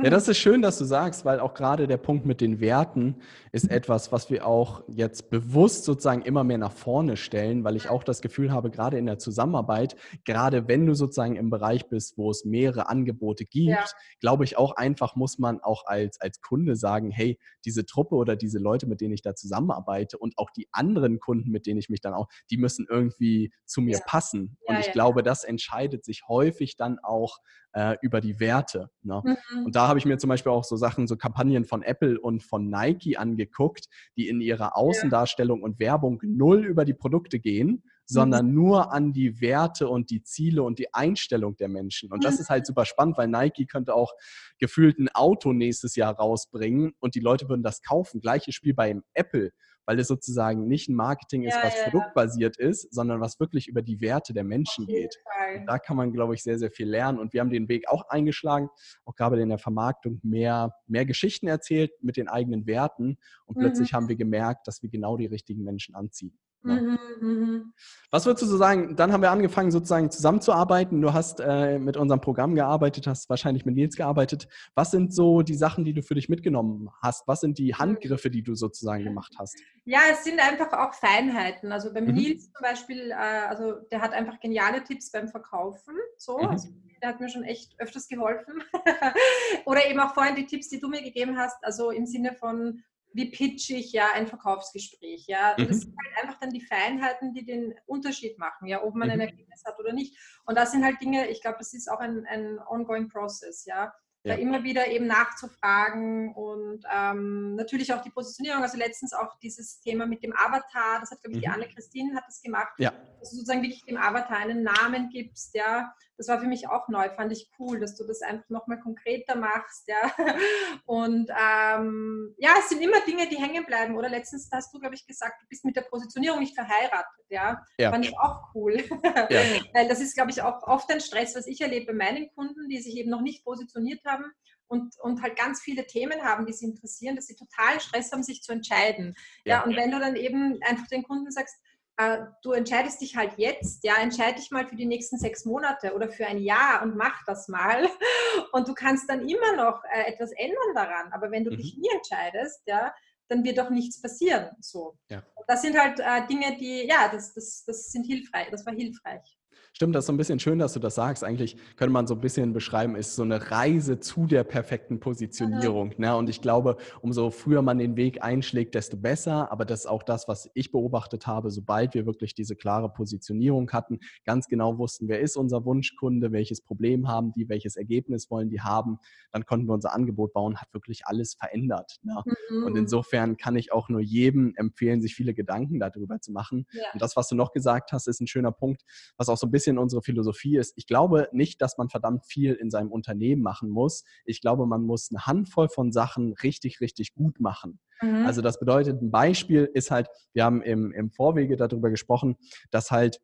Ja, das ist schön, dass du sagst, weil auch gerade der Punkt mit den Werten ist etwas, was wir auch jetzt bewusst sozusagen immer mehr nach vorne stellen, weil ich auch das Gefühl habe, gerade in der Zusammenarbeit, gerade wenn du sozusagen im Bereich bist, wo es mehrere Angebote gibt, ja. glaube ich auch einfach muss man auch als, als Kunde sagen, hey, diese Truppe oder diese Leute, mit denen ich da zusammenarbeite und auch die anderen Kunden, mit denen ich mich dann auch, die müssen irgendwie zu mir ja. passen. Und ich glaube, das entscheidet sich häufig dann auch äh, über die Werte. Ne? Mhm. Und da habe ich mir zum Beispiel auch so Sachen, so Kampagnen von Apple und von Nike angeguckt, die in ihrer Außendarstellung und Werbung null über die Produkte gehen, sondern mhm. nur an die Werte und die Ziele und die Einstellung der Menschen. Und das ist halt super spannend, weil Nike könnte auch gefühlt ein Auto nächstes Jahr rausbringen und die Leute würden das kaufen. Gleiches Spiel bei Apple weil es sozusagen nicht ein Marketing ist, ja, was ja, produktbasiert ja. ist, sondern was wirklich über die Werte der Menschen geht. Und da kann man, glaube ich, sehr, sehr viel lernen. Und wir haben den Weg auch eingeschlagen, auch gerade in der Vermarktung mehr, mehr Geschichten erzählt mit den eigenen Werten. Und mhm. plötzlich haben wir gemerkt, dass wir genau die richtigen Menschen anziehen. Mhm, mhm. Was würdest du so sagen? Dann haben wir angefangen, sozusagen zusammenzuarbeiten. Du hast äh, mit unserem Programm gearbeitet, hast wahrscheinlich mit Nils gearbeitet. Was sind so die Sachen, die du für dich mitgenommen hast? Was sind die Handgriffe, die du sozusagen gemacht hast? Ja, es sind einfach auch Feinheiten. Also beim mhm. Nils zum Beispiel, äh, also der hat einfach geniale Tipps beim Verkaufen. So, mhm. also der hat mir schon echt öfters geholfen. [laughs] Oder eben auch vorhin die Tipps, die du mir gegeben hast, also im Sinne von wie pitch ich ja ein Verkaufsgespräch, ja. Mhm. Das sind halt einfach dann die Feinheiten, die den Unterschied machen, ja, ob man mhm. ein Ergebnis hat oder nicht. Und das sind halt Dinge, ich glaube, das ist auch ein, ein ongoing process, ja. Ja. Da immer wieder eben nachzufragen und ähm, natürlich auch die Positionierung. Also letztens auch dieses Thema mit dem Avatar, das hat, glaube ich, mhm. die Anne-Christine hat das gemacht, ja. dass du sozusagen wirklich dem Avatar einen Namen gibst, ja. Das war für mich auch neu, fand ich cool, dass du das einfach nochmal konkreter machst, ja. [laughs] Und ähm, ja, es sind immer Dinge, die hängen bleiben. Oder letztens hast du, glaube ich, gesagt, du bist mit der Positionierung nicht verheiratet, ja. ja. Fand ich auch cool. [laughs] Ja. Weil das ist, glaube ich, auch oft ein Stress, was ich erlebe bei meinen Kunden, die sich eben noch nicht positioniert haben und, und halt ganz viele Themen haben, die sie interessieren, dass sie total Stress haben, sich zu entscheiden. Ja, ja und wenn du dann eben einfach den Kunden sagst, äh, du entscheidest dich halt jetzt, ja, entscheide dich mal für die nächsten sechs Monate oder für ein Jahr und mach das mal. [laughs] Und du kannst dann immer noch äh, etwas ändern daran. Aber wenn du mhm. dich nie entscheidest, ja, dann wird doch nichts passieren. So. Ja. Das sind halt äh, Dinge, die, ja, das, das, das sind hilfreich, das war hilfreich. Stimmt, das ist so ein bisschen schön, dass du das sagst. Eigentlich könnte man so ein bisschen beschreiben, ist so eine Reise zu der perfekten Positionierung. Ne? Und ich glaube, umso früher man den Weg einschlägt, desto besser. Aber das ist auch das, was ich beobachtet habe. Sobald wir wirklich diese klare Positionierung hatten, ganz genau wussten, wer ist unser Wunschkunde, welches Problem haben die, welches Ergebnis wollen die haben, dann konnten wir unser Angebot bauen, hat wirklich alles verändert. Ne? Mhm. Und insofern kann ich auch nur jedem empfehlen, sich viele Gedanken darüber zu machen. Ja. Und das, was du noch gesagt hast, ist ein schöner Punkt, was auch so ein bisschen bisschen unsere Philosophie ist, ich glaube nicht, dass man verdammt viel in seinem Unternehmen machen muss. Ich glaube, man muss eine Handvoll von Sachen richtig, richtig gut machen. Mhm. Also das bedeutet, ein Beispiel ist halt, wir haben im, im Vorwege darüber gesprochen, dass halt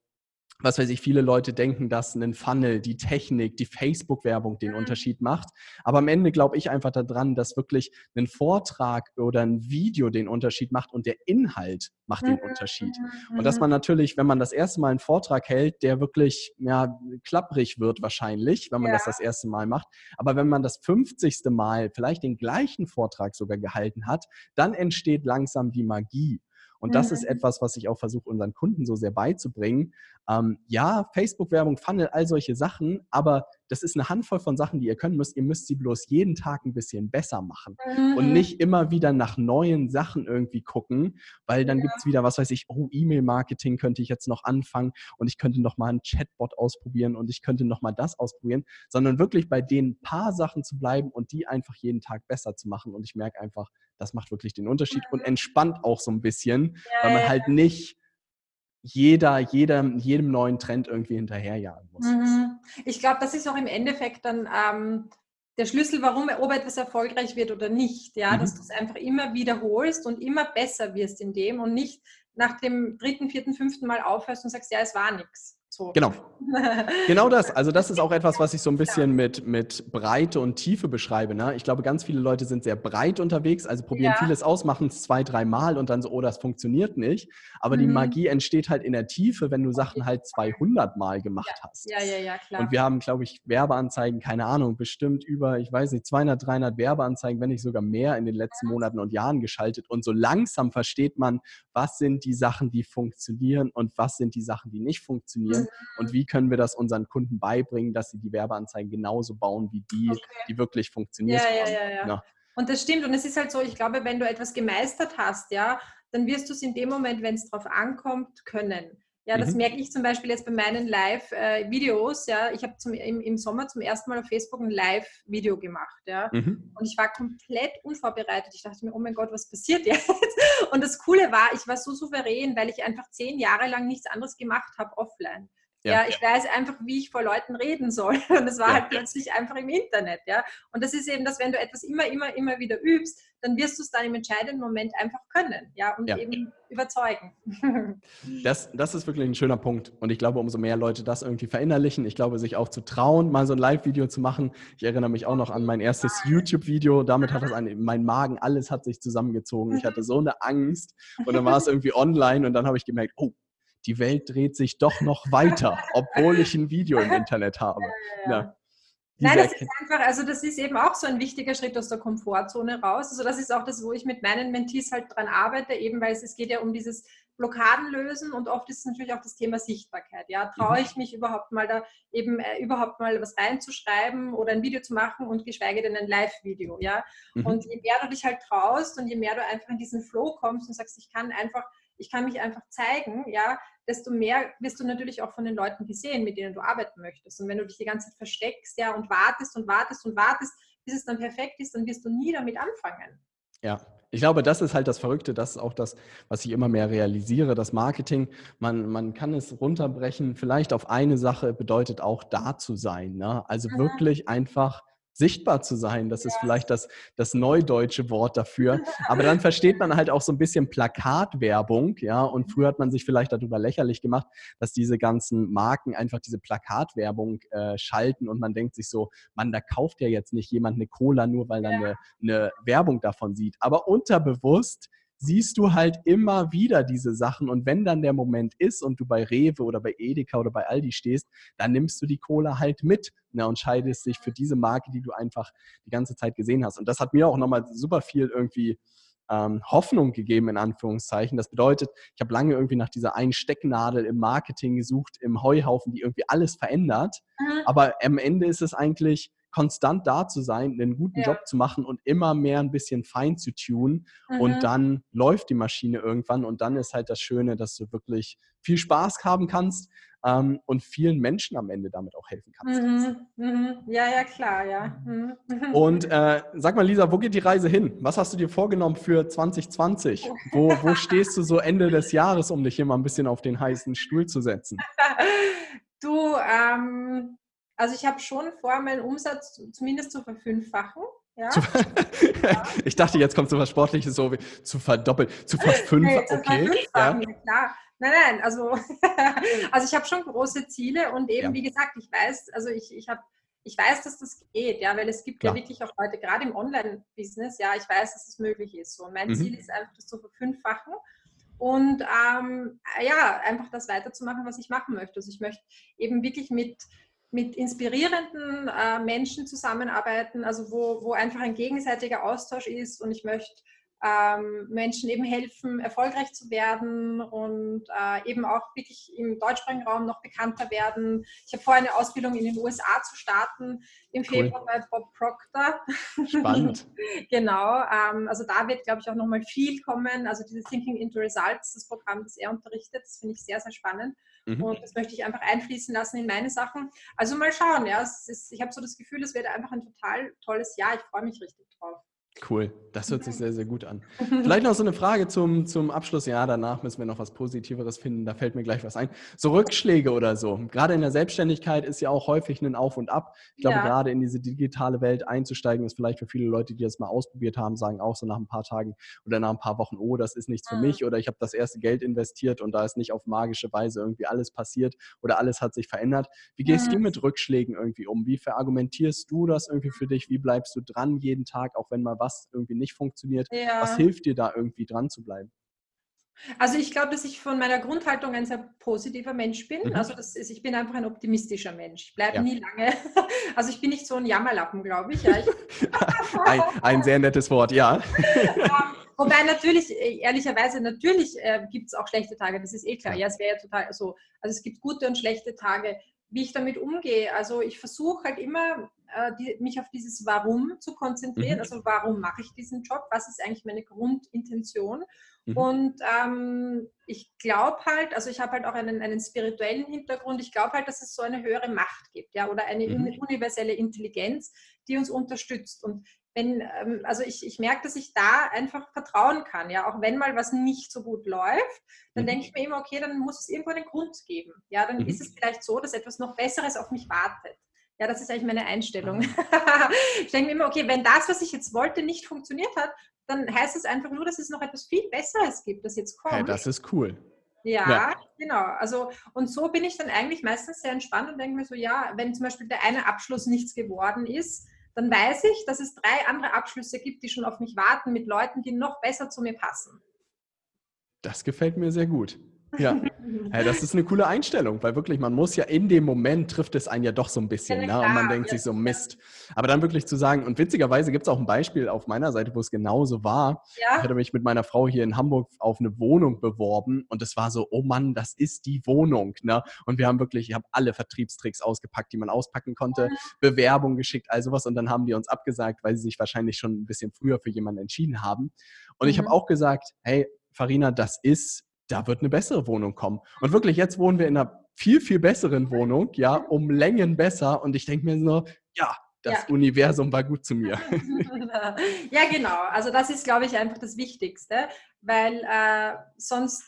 was weiß ich, viele Leute denken, dass ein Funnel, die Technik, die Facebook-Werbung den mhm. Unterschied macht. Aber am Ende glaube ich einfach daran, dass wirklich ein Vortrag oder ein Video den Unterschied macht und der Inhalt macht den mhm. Unterschied. Und dass mhm. man natürlich, wenn man das erste Mal einen Vortrag hält, der wirklich ja, klapprig wird wahrscheinlich, wenn man ja. das das erste Mal macht. Aber wenn man das 50. Mal vielleicht den gleichen Vortrag sogar gehalten hat, dann entsteht langsam die Magie. Und das mhm. ist etwas, was ich auch versuche, unseren Kunden so sehr beizubringen. Ähm, ja, Facebook-Werbung, Funnel, all solche Sachen, aber das ist eine Handvoll von Sachen, die ihr können müsst. Ihr müsst sie bloß jeden Tag ein bisschen besser machen mhm. und nicht immer wieder nach neuen Sachen irgendwie gucken, weil dann ja. gibt es wieder, was weiß ich, oh, E-Mail-Marketing könnte ich jetzt noch anfangen und ich könnte noch mal einen Chatbot ausprobieren und ich könnte noch mal das ausprobieren, sondern wirklich bei den paar Sachen zu bleiben und die einfach jeden Tag besser zu machen. Und ich merke einfach, das macht wirklich den Unterschied und entspannt auch so ein bisschen, ja, weil man halt nicht jeder, jeder, jedem neuen Trend irgendwie hinterherjagen muss. Mhm. Ich glaube, das ist auch im Endeffekt dann ähm, der Schlüssel, warum ob etwas erfolgreich wird oder nicht. Ja, mhm. dass du es einfach immer wiederholst und immer besser wirst in dem und nicht nach dem dritten, vierten, fünften Mal aufhörst und sagst, ja, es war nichts. So. Genau. [laughs] genau das. Also das ist auch etwas, was ich so ein bisschen mit, mit Breite und Tiefe beschreibe. Ne? Ich glaube, ganz viele Leute sind sehr breit unterwegs, also probieren ja. vieles aus, machen es zwei, drei Mal und dann so, oh, das funktioniert nicht. Aber mhm. die Magie entsteht halt in der Tiefe, wenn du Sachen halt 200 Mal gemacht ja. hast. Ja, ja, ja, klar. Und wir haben, glaube ich, Werbeanzeigen, keine Ahnung, bestimmt über, ich weiß nicht, 200, 300 Werbeanzeigen, wenn nicht sogar mehr in den letzten Monaten und Jahren geschaltet. Und so langsam versteht man, was sind die Sachen, die funktionieren und was sind die Sachen, die nicht funktionieren. Mhm und wie können wir das unseren Kunden beibringen, dass sie die Werbeanzeigen genauso bauen wie die, okay. die wirklich funktionieren. Ja, ja, ja, ja. Und das stimmt. Und es ist halt so, ich glaube, wenn du etwas gemeistert hast, ja, dann wirst du es in dem Moment, wenn es darauf ankommt, können. Ja, das mhm. merke ich zum Beispiel jetzt bei meinen Live-Videos. Ja, ich habe im, im Sommer zum ersten Mal auf Facebook ein Live-Video gemacht. Ja, mhm. und ich war komplett unvorbereitet. Ich dachte mir, oh mein Gott, was passiert jetzt? [laughs] Und das Coole war, ich war so souverän, weil ich einfach zehn Jahre lang nichts anderes gemacht habe offline. Ja, ja, ich weiß einfach, wie ich vor Leuten reden soll. [laughs] Und es war ja. halt plötzlich einfach im Internet, ja. Und das ist eben das, wenn du etwas immer, immer, immer wieder übst, dann wirst du es dann im entscheidenden Moment einfach können, ja, und ja. eben überzeugen. [laughs] Das, das ist wirklich ein schöner Punkt. Und ich glaube, umso mehr Leute das irgendwie verinnerlichen, ich glaube, sich auch zu trauen, mal so ein Live-Video zu machen. Ich erinnere mich auch noch an mein erstes YouTube-Video. Damit hat das [laughs] ein, mein Magen, alles hat sich zusammengezogen. Ich hatte so eine Angst. Und dann war es irgendwie online und dann habe ich gemerkt, oh, die Welt dreht sich doch noch weiter, [laughs] obwohl ich ein Video im Internet habe. Ja, ja. Nein, das ist einfach, also das ist eben auch so ein wichtiger Schritt aus der Komfortzone raus. Also das ist auch das, wo ich mit meinen Mentees halt dran arbeite, eben weil es, es geht ja um dieses Blockaden lösen und oft ist es natürlich auch das Thema Sichtbarkeit. Ja, traue mhm. ich mich überhaupt mal da eben äh, überhaupt mal was reinzuschreiben oder ein Video zu machen und geschweige denn ein Live-Video. Ja, mhm. und je mehr du dich halt traust und je mehr du einfach in diesen Flow kommst und sagst, ich kann einfach ich kann mich einfach zeigen, ja, desto mehr wirst du natürlich auch von den Leuten gesehen, mit denen du arbeiten möchtest. Und wenn du dich die ganze Zeit versteckst, ja, und wartest und wartest und wartest, bis es dann perfekt ist, dann wirst du nie damit anfangen. Ja, ich glaube, das ist halt das Verrückte, das ist auch das, was ich immer mehr realisiere. Das Marketing, man, man kann es runterbrechen, vielleicht auf eine Sache bedeutet auch da zu sein. Ne? Also mhm. wirklich einfach sichtbar zu sein. Das ja. ist vielleicht das, das neudeutsche Wort dafür. Aber dann versteht man halt auch so ein bisschen Plakatwerbung, ja. Und früher hat man sich vielleicht darüber lächerlich gemacht, dass diese ganzen Marken einfach diese Plakatwerbung äh, schalten und man denkt sich so, man, da kauft ja jetzt nicht jemand eine Cola nur, weil er ja. eine, eine Werbung davon sieht. Aber unterbewusst siehst du halt immer wieder diese Sachen. Und wenn dann der Moment ist und du bei Rewe oder bei Edeka oder bei Aldi stehst, dann nimmst du die Cola halt mit ne, und scheidest dich für diese Marke, die du einfach die ganze Zeit gesehen hast. Und das hat mir auch nochmal super viel irgendwie ähm, Hoffnung gegeben, in Anführungszeichen. Das bedeutet, ich habe lange irgendwie nach dieser einen Stecknadel im Marketing gesucht, im Heuhaufen, die irgendwie alles verändert. Mhm. Aber am Ende ist es eigentlich konstant da zu sein, einen guten ja. Job zu machen und immer mehr ein bisschen fein zu tun. Mhm. Und dann läuft die Maschine irgendwann und dann ist halt das Schöne, dass du wirklich viel Spaß haben kannst ähm, und vielen Menschen am Ende damit auch helfen kannst. Mhm. Mhm. Ja, ja, klar, ja. Mhm. [laughs] Und äh, sag mal, Lisa, wo geht die Reise hin? Was hast du dir vorgenommen für 2020? Wo, wo stehst du so Ende des Jahres, um dich hier mal ein bisschen auf den heißen Stuhl zu setzen? [laughs] Du, ähm, also ich habe schon vor, meinen Umsatz zumindest zu verfünffachen. Ja. [laughs] ich dachte, jetzt kommt so was Sportliches, so wie zu verdoppeln, zu verfünffachen. Nee, okay. Ja. ja. klar. Nein, nein, also, [laughs] also ich habe schon große Ziele und eben, ja. wie gesagt, ich weiß, also ich, ich habe ich weiß, dass das geht, ja, weil es gibt Klar. ja wirklich auch Leute, gerade im Online-Business, ja, ich weiß, dass es möglich ist. So, und mein mhm. Ziel ist einfach, das zu verfünffachen und ähm, ja, einfach das weiterzumachen, was ich machen möchte. Also ich möchte eben wirklich mit, mit inspirierenden äh, Menschen zusammenarbeiten, also wo, wo einfach ein gegenseitiger Austausch ist und ich möchte ähm, Menschen eben helfen, erfolgreich zu werden und äh, eben auch wirklich im deutschsprachigen Raum noch bekannter werden. Ich habe vor, eine Ausbildung in den USA zu starten, im cool. Februar bei Bob Proctor. Spannend. [laughs] genau, ähm, also da wird, glaube ich, auch nochmal viel kommen. Also dieses Thinking into Results, das Programm, das er unterrichtet, das finde ich sehr, sehr spannend. Mhm. Und das möchte ich einfach einfließen lassen in meine Sachen. Also mal schauen, ja. Ist, ich habe so das Gefühl, es wird einfach ein total tolles Jahr. Ich freue mich richtig drauf. Cool, das hört sich sehr, sehr gut an. Vielleicht noch so eine Frage zum, zum Abschluss. Ja, danach müssen wir noch was Positiveres finden. Da fällt mir gleich was ein. So Rückschläge oder so. Gerade in der Selbstständigkeit ist ja auch häufig ein Auf und Ab. Ich glaube, ja. gerade in diese digitale Welt einzusteigen, ist vielleicht für viele Leute, die das mal ausprobiert haben, sagen auch so nach ein paar Tagen oder nach ein paar Wochen, oh, das ist nichts für mhm. mich oder ich habe das erste Geld investiert und da ist nicht auf magische Weise irgendwie alles passiert oder alles hat sich verändert. Wie gehst mhm. du mit Rückschlägen irgendwie um? Wie verargumentierst du das irgendwie für dich? Wie bleibst du dran jeden Tag, auch wenn mal was was irgendwie nicht funktioniert. Ja. Was hilft dir da irgendwie dran zu bleiben? Also ich glaube, dass ich von meiner Grundhaltung ein sehr positiver Mensch bin. Mhm. Also das ist, ich bin einfach ein optimistischer Mensch. Ich bleibe ja. nie lange. [laughs] Also ich bin nicht so ein Jammerlappen, glaube ich. Ja, ich [laughs] ein, ein, sehr nettes Wort, ja. [laughs] Wobei natürlich, äh, ehrlicherweise, natürlich äh, gibt es auch schlechte Tage, das ist eh klar. Ja, es wäre ja total so. Also es gibt gute und schlechte Tage. Wie ich damit umgehe, also ich versuche halt immer äh, die, mich auf dieses Warum zu konzentrieren. Mhm. Also warum mache ich diesen Job? Was ist eigentlich meine Grundintention? Mhm. Und ähm, ich glaube halt, also ich habe halt auch einen, einen spirituellen Hintergrund. Ich glaube halt, dass es so eine höhere Macht gibt, ja, oder eine mhm. universelle Intelligenz, die uns unterstützt. Und wenn, ähm, also ich, ich merke, dass ich da einfach vertrauen kann, ja, auch wenn mal was nicht so gut läuft, dann mhm. denke ich mir immer, okay, dann muss es irgendwo einen Grund geben. Ja, dann mhm. ist es vielleicht so, dass etwas noch Besseres auf mich wartet. Ja, das ist eigentlich meine Einstellung. Ah. [laughs] ich denke mir immer, okay, wenn das, was ich jetzt wollte, nicht funktioniert hat, dann heißt es einfach nur, dass es noch etwas viel Besseres gibt, das jetzt kommt. Hey, das ist cool. Ja, ja, genau. Also, und so bin ich dann eigentlich meistens sehr entspannt und denke mir so, ja, wenn zum Beispiel der eine Abschluss nichts geworden ist, dann weiß ich, dass es drei andere Abschlüsse gibt, die schon auf mich warten mit Leuten, die noch besser zu mir passen. Das gefällt mir sehr gut. Ja. [laughs] ja, das ist eine coole Einstellung, weil wirklich, man muss ja in dem Moment trifft es einen ja doch so ein bisschen. Ja, ne? Und man denkt ja. sich so, Mist. Aber dann wirklich zu sagen, und witzigerweise gibt es auch ein Beispiel auf meiner Seite, wo es genauso war. Ja. Ich hatte mich mit meiner Frau hier in Hamburg auf eine Wohnung beworben und es war so, oh Mann, das ist die Wohnung. Ne? Und wir haben wirklich, ich habe alle Vertriebstricks ausgepackt, die man auspacken konnte, Bewerbung geschickt, all sowas. Und dann haben die uns abgesagt, weil sie sich wahrscheinlich schon ein bisschen früher für jemanden entschieden haben. Und mhm. ich habe auch gesagt, hey, Farina, das ist da wird eine bessere Wohnung kommen. Und wirklich, jetzt wohnen wir in einer viel, viel besseren Wohnung, ja, um Längen besser. Und ich denke mir so, ja, das ja. Universum war gut zu mir. [laughs] [laughs] ja, genau. Also das ist, glaube ich, einfach das Wichtigste, weil äh, sonst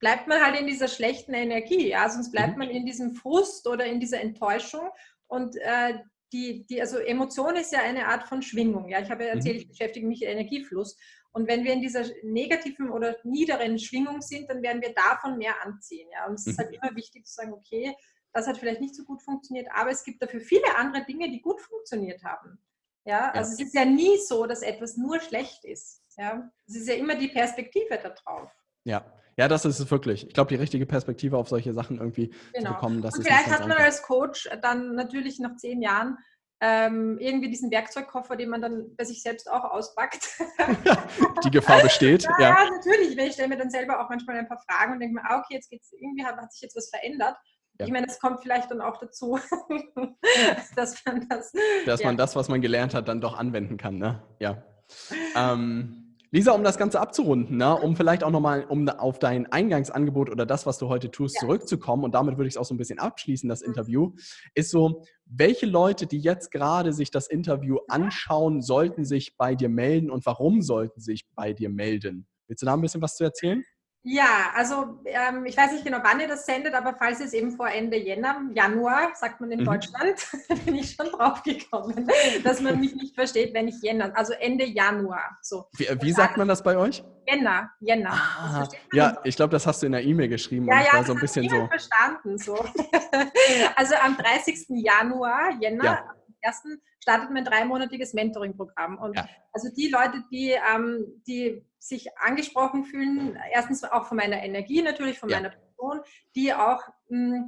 bleibt man halt in dieser schlechten Energie, ja, sonst bleibt mhm. man in diesem Frust oder in dieser Enttäuschung und äh, die, die, also Emotion ist ja eine Art von Schwingung. Ja, ich habe ja erzählt, mhm. ich beschäftige mich mit Energiefluss. Und wenn wir in dieser negativen oder niederen Schwingung sind, dann werden wir davon mehr anziehen. Ja? Und es ist halt mhm. immer wichtig zu sagen, okay, das hat vielleicht nicht so gut funktioniert, aber es gibt dafür viele andere Dinge, die gut funktioniert haben. Ja, also ja. es ist ja nie so, dass etwas nur schlecht ist. Ja, es ist ja immer die Perspektive da drauf. Ja, ja, das ist es wirklich. Ich glaube, die richtige Perspektive auf solche Sachen irgendwie genau. zu bekommen, das Und ist vielleicht hat man als Coach dann natürlich nach zehn Jahren ähm, irgendwie diesen Werkzeugkoffer, den man dann bei sich selbst auch auspackt. [laughs] Die Gefahr besteht. [laughs] ja, ja. natürlich. Ich stelle mir dann selber auch manchmal ein paar Fragen und denke mir, ah, okay, jetzt geht's, irgendwie hat, hat sich jetzt was verändert. Ja. Ich meine, es kommt vielleicht dann auch dazu, [laughs] dass man das. Dass ja. man das, was man gelernt hat, dann doch anwenden kann, ne? Ja. Ähm, Lisa, um das Ganze abzurunden, ne, um vielleicht auch nochmal um auf dein Eingangsangebot oder das, was du heute tust, ja. zurückzukommen, und damit würde ich es auch so ein bisschen abschließen, das mhm. Interview, ist so, welche Leute, die jetzt gerade sich das Interview anschauen, sollten sich bei dir melden und warum sollten sich bei dir melden? Willst du da ein bisschen was zu erzählen? Ja, also ähm, ich weiß nicht genau, wann ihr das sendet, aber falls es eben vor Ende Jänner, Januar, sagt man in mhm. Deutschland, [laughs] bin ich schon drauf gekommen, dass man mich nicht versteht, wenn ich Jänner, also Ende Januar. So. Wie, wie sagt man das bei euch? Jänner, Jänner. Ah, ja, ich glaube, das hast du in der E-Mail geschrieben. Ja, ja, war so ein bisschen so. verstanden. So. [laughs] also am 30. Januar, Jänner, ja. Ersten startet mein dreimonatiges Mentoring-Programm. Und ja. also die Leute, die, ähm, die sich angesprochen fühlen, erstens auch von meiner Energie natürlich, von ja. meiner Person, die auch, mh, hm,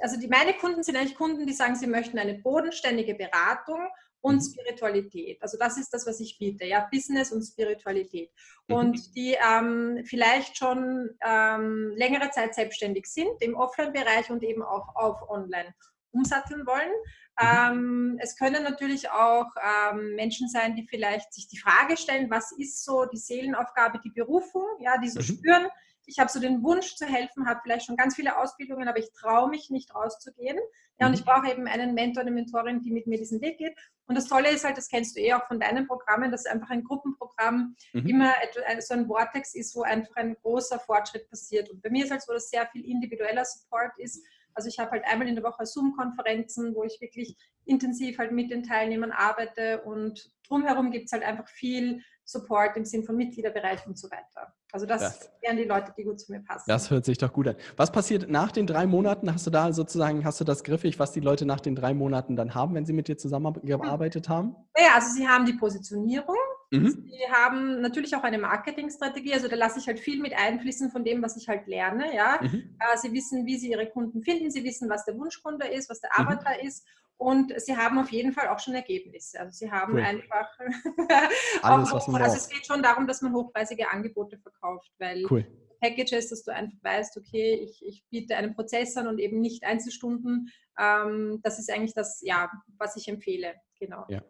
also die, meine Kunden sind eigentlich Kunden, die sagen, sie möchten eine bodenständige Beratung und mhm. Spiritualität. Also das ist das, was ich biete, ja, Business und Spiritualität. Mhm. Und die ähm, vielleicht schon ähm, längere Zeit selbstständig sind im Offline-Bereich und eben auch auf Online umsatteln wollen. Mhm. Ähm, es können natürlich auch ähm, Menschen sein, die vielleicht sich die Frage stellen, was ist so die Seelenaufgabe, die Berufung, ja, die so mhm. spüren, ich habe so den Wunsch zu helfen, habe vielleicht schon ganz viele Ausbildungen, aber ich traue mich nicht rauszugehen. Ja, und ich mhm. brauche eben einen Mentor, eine Mentorin, die mit mir diesen Weg geht. Und das Tolle ist halt, das kennst du eh auch von deinen Programmen, dass einfach ein Gruppenprogramm mhm. immer so ein Vortex ist, wo einfach ein großer Fortschritt passiert. Und bei mir ist halt so, dass sehr viel individueller Support ist also ich habe halt einmal in der Woche Zoom-Konferenzen, wo ich wirklich intensiv halt mit den Teilnehmern arbeite und drumherum gibt es halt einfach viel Support im Sinn von Mitgliederbereich und so weiter. Also das, das wären die Leute, die gut zu mir passen. Das hört sich doch gut an. Was passiert nach den drei Monaten? Hast du da sozusagen, hast du das griffig, was die Leute nach den drei Monaten dann haben, wenn sie mit dir zusammengearbeitet haben? Ja, also sie haben die Positionierung, Mhm. Sie haben natürlich auch eine Marketingstrategie, also da lasse ich halt viel mit einfließen von dem, was ich halt lerne. Ja? Mhm. Äh, sie wissen, wie sie ihre Kunden finden, sie wissen, was der Wunschkunde ist, was der mhm. Avatar mhm. ist und sie haben auf jeden Fall auch schon Ergebnisse. Also sie haben cool. einfach [laughs] Alles, was man also es geht schon darum, dass man hochpreisige Angebote verkauft, weil cool. Packages, dass du einfach weißt, okay, ich, ich biete einen Prozess an und eben nicht Einzelstunden. Ähm, das ist eigentlich das, ja, was ich empfehle. Genau. Ja.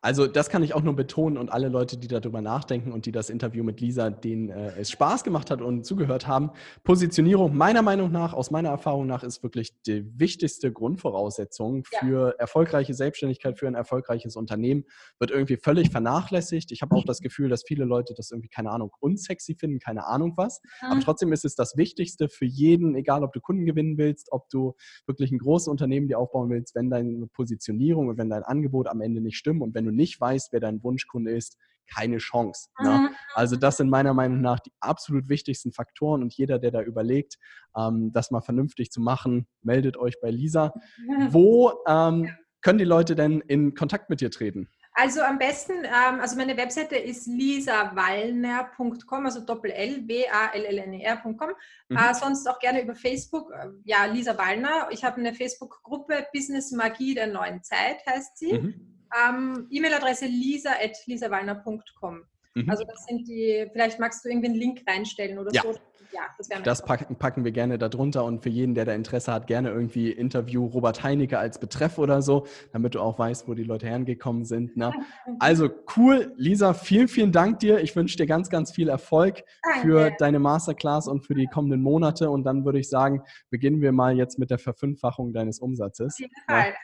Also das kann ich auch nur betonen und alle Leute, die darüber nachdenken und die das Interview mit Lisa, denen äh, es Spaß gemacht hat und zugehört haben. Positionierung meiner Meinung nach, aus meiner Erfahrung nach, ist wirklich die wichtigste Grundvoraussetzung für ja. erfolgreiche Selbstständigkeit, für ein erfolgreiches Unternehmen. Wird irgendwie völlig vernachlässigt. Ich habe auch das Gefühl, dass viele Leute das irgendwie, keine Ahnung, unsexy finden, keine Ahnung was. Mhm. Aber trotzdem ist es das Wichtigste für jeden, egal ob du Kunden gewinnen willst, ob du wirklich ein großes Unternehmen dir aufbauen willst, wenn deine Positionierung und wenn dein Angebot am Ende nicht stimmt und wenn du nicht weißt, wer dein Wunschkunde ist, keine Chance. Ne? Mhm. Also das sind meiner Meinung nach die absolut wichtigsten Faktoren und jeder, der da überlegt, ähm, das mal vernünftig zu machen, meldet euch bei Lisa. [laughs] Wo ähm, können die Leute denn in Kontakt mit dir treten? Also am besten, ähm, also meine Webseite ist lisawallner.com, also doppel-l, W-A-L-L-N-E-R.com. Mhm. Äh, sonst auch gerne über Facebook, äh, ja, Lisa Wallner. Ich habe eine Facebook-Gruppe Business Magie der neuen Zeit, heißt sie. Mhm. Ähm, E-Mail-Adresse lisa.lisawallner.com. Mhm. Also das sind die, vielleicht magst du irgendwie einen Link reinstellen oder ja. so ja, das Das packen, packen, wir gerne darunter und für jeden, der da Interesse hat, gerne irgendwie Interview Robert Heinecke als Betreff oder so, damit du auch weißt, wo die Leute hergekommen sind. Ne? [laughs] Also cool, Lisa, vielen, vielen Dank dir. Ich wünsche dir ganz, ganz viel Erfolg Danke. für deine Masterclass und für die kommenden Monate. Und dann würde ich sagen, beginnen wir mal jetzt mit der Verfünffachung deines Umsatzes. Auf jeden Fall.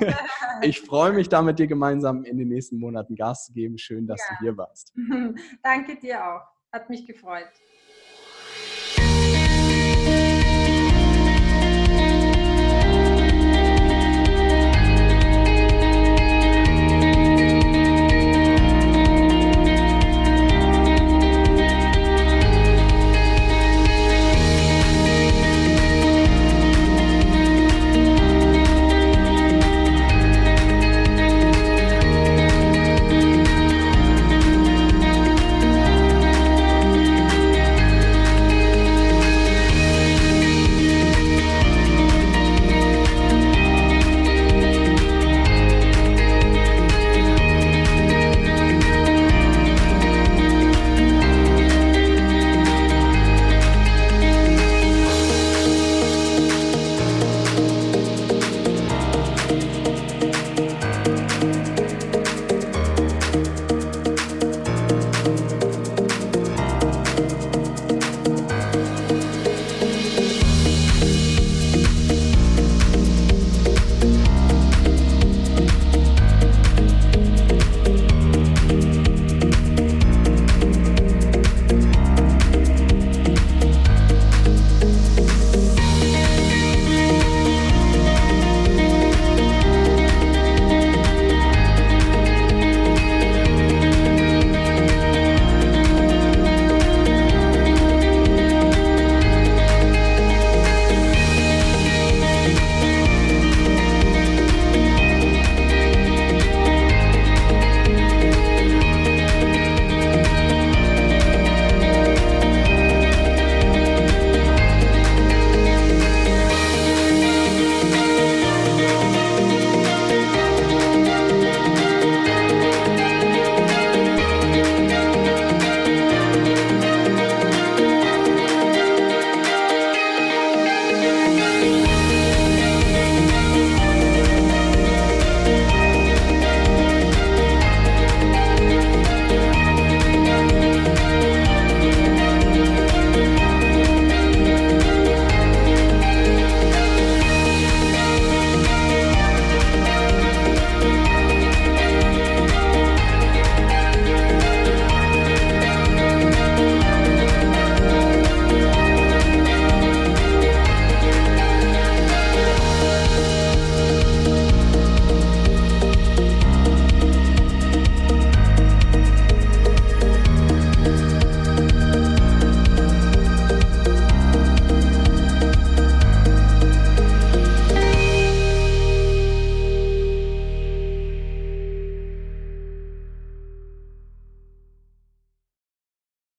Ja. [laughs] ich freue mich da mit dir gemeinsam in den nächsten Monaten Gas zu geben. Schön, dass ja. du hier warst. [laughs] Danke dir auch. Hat mich gefreut.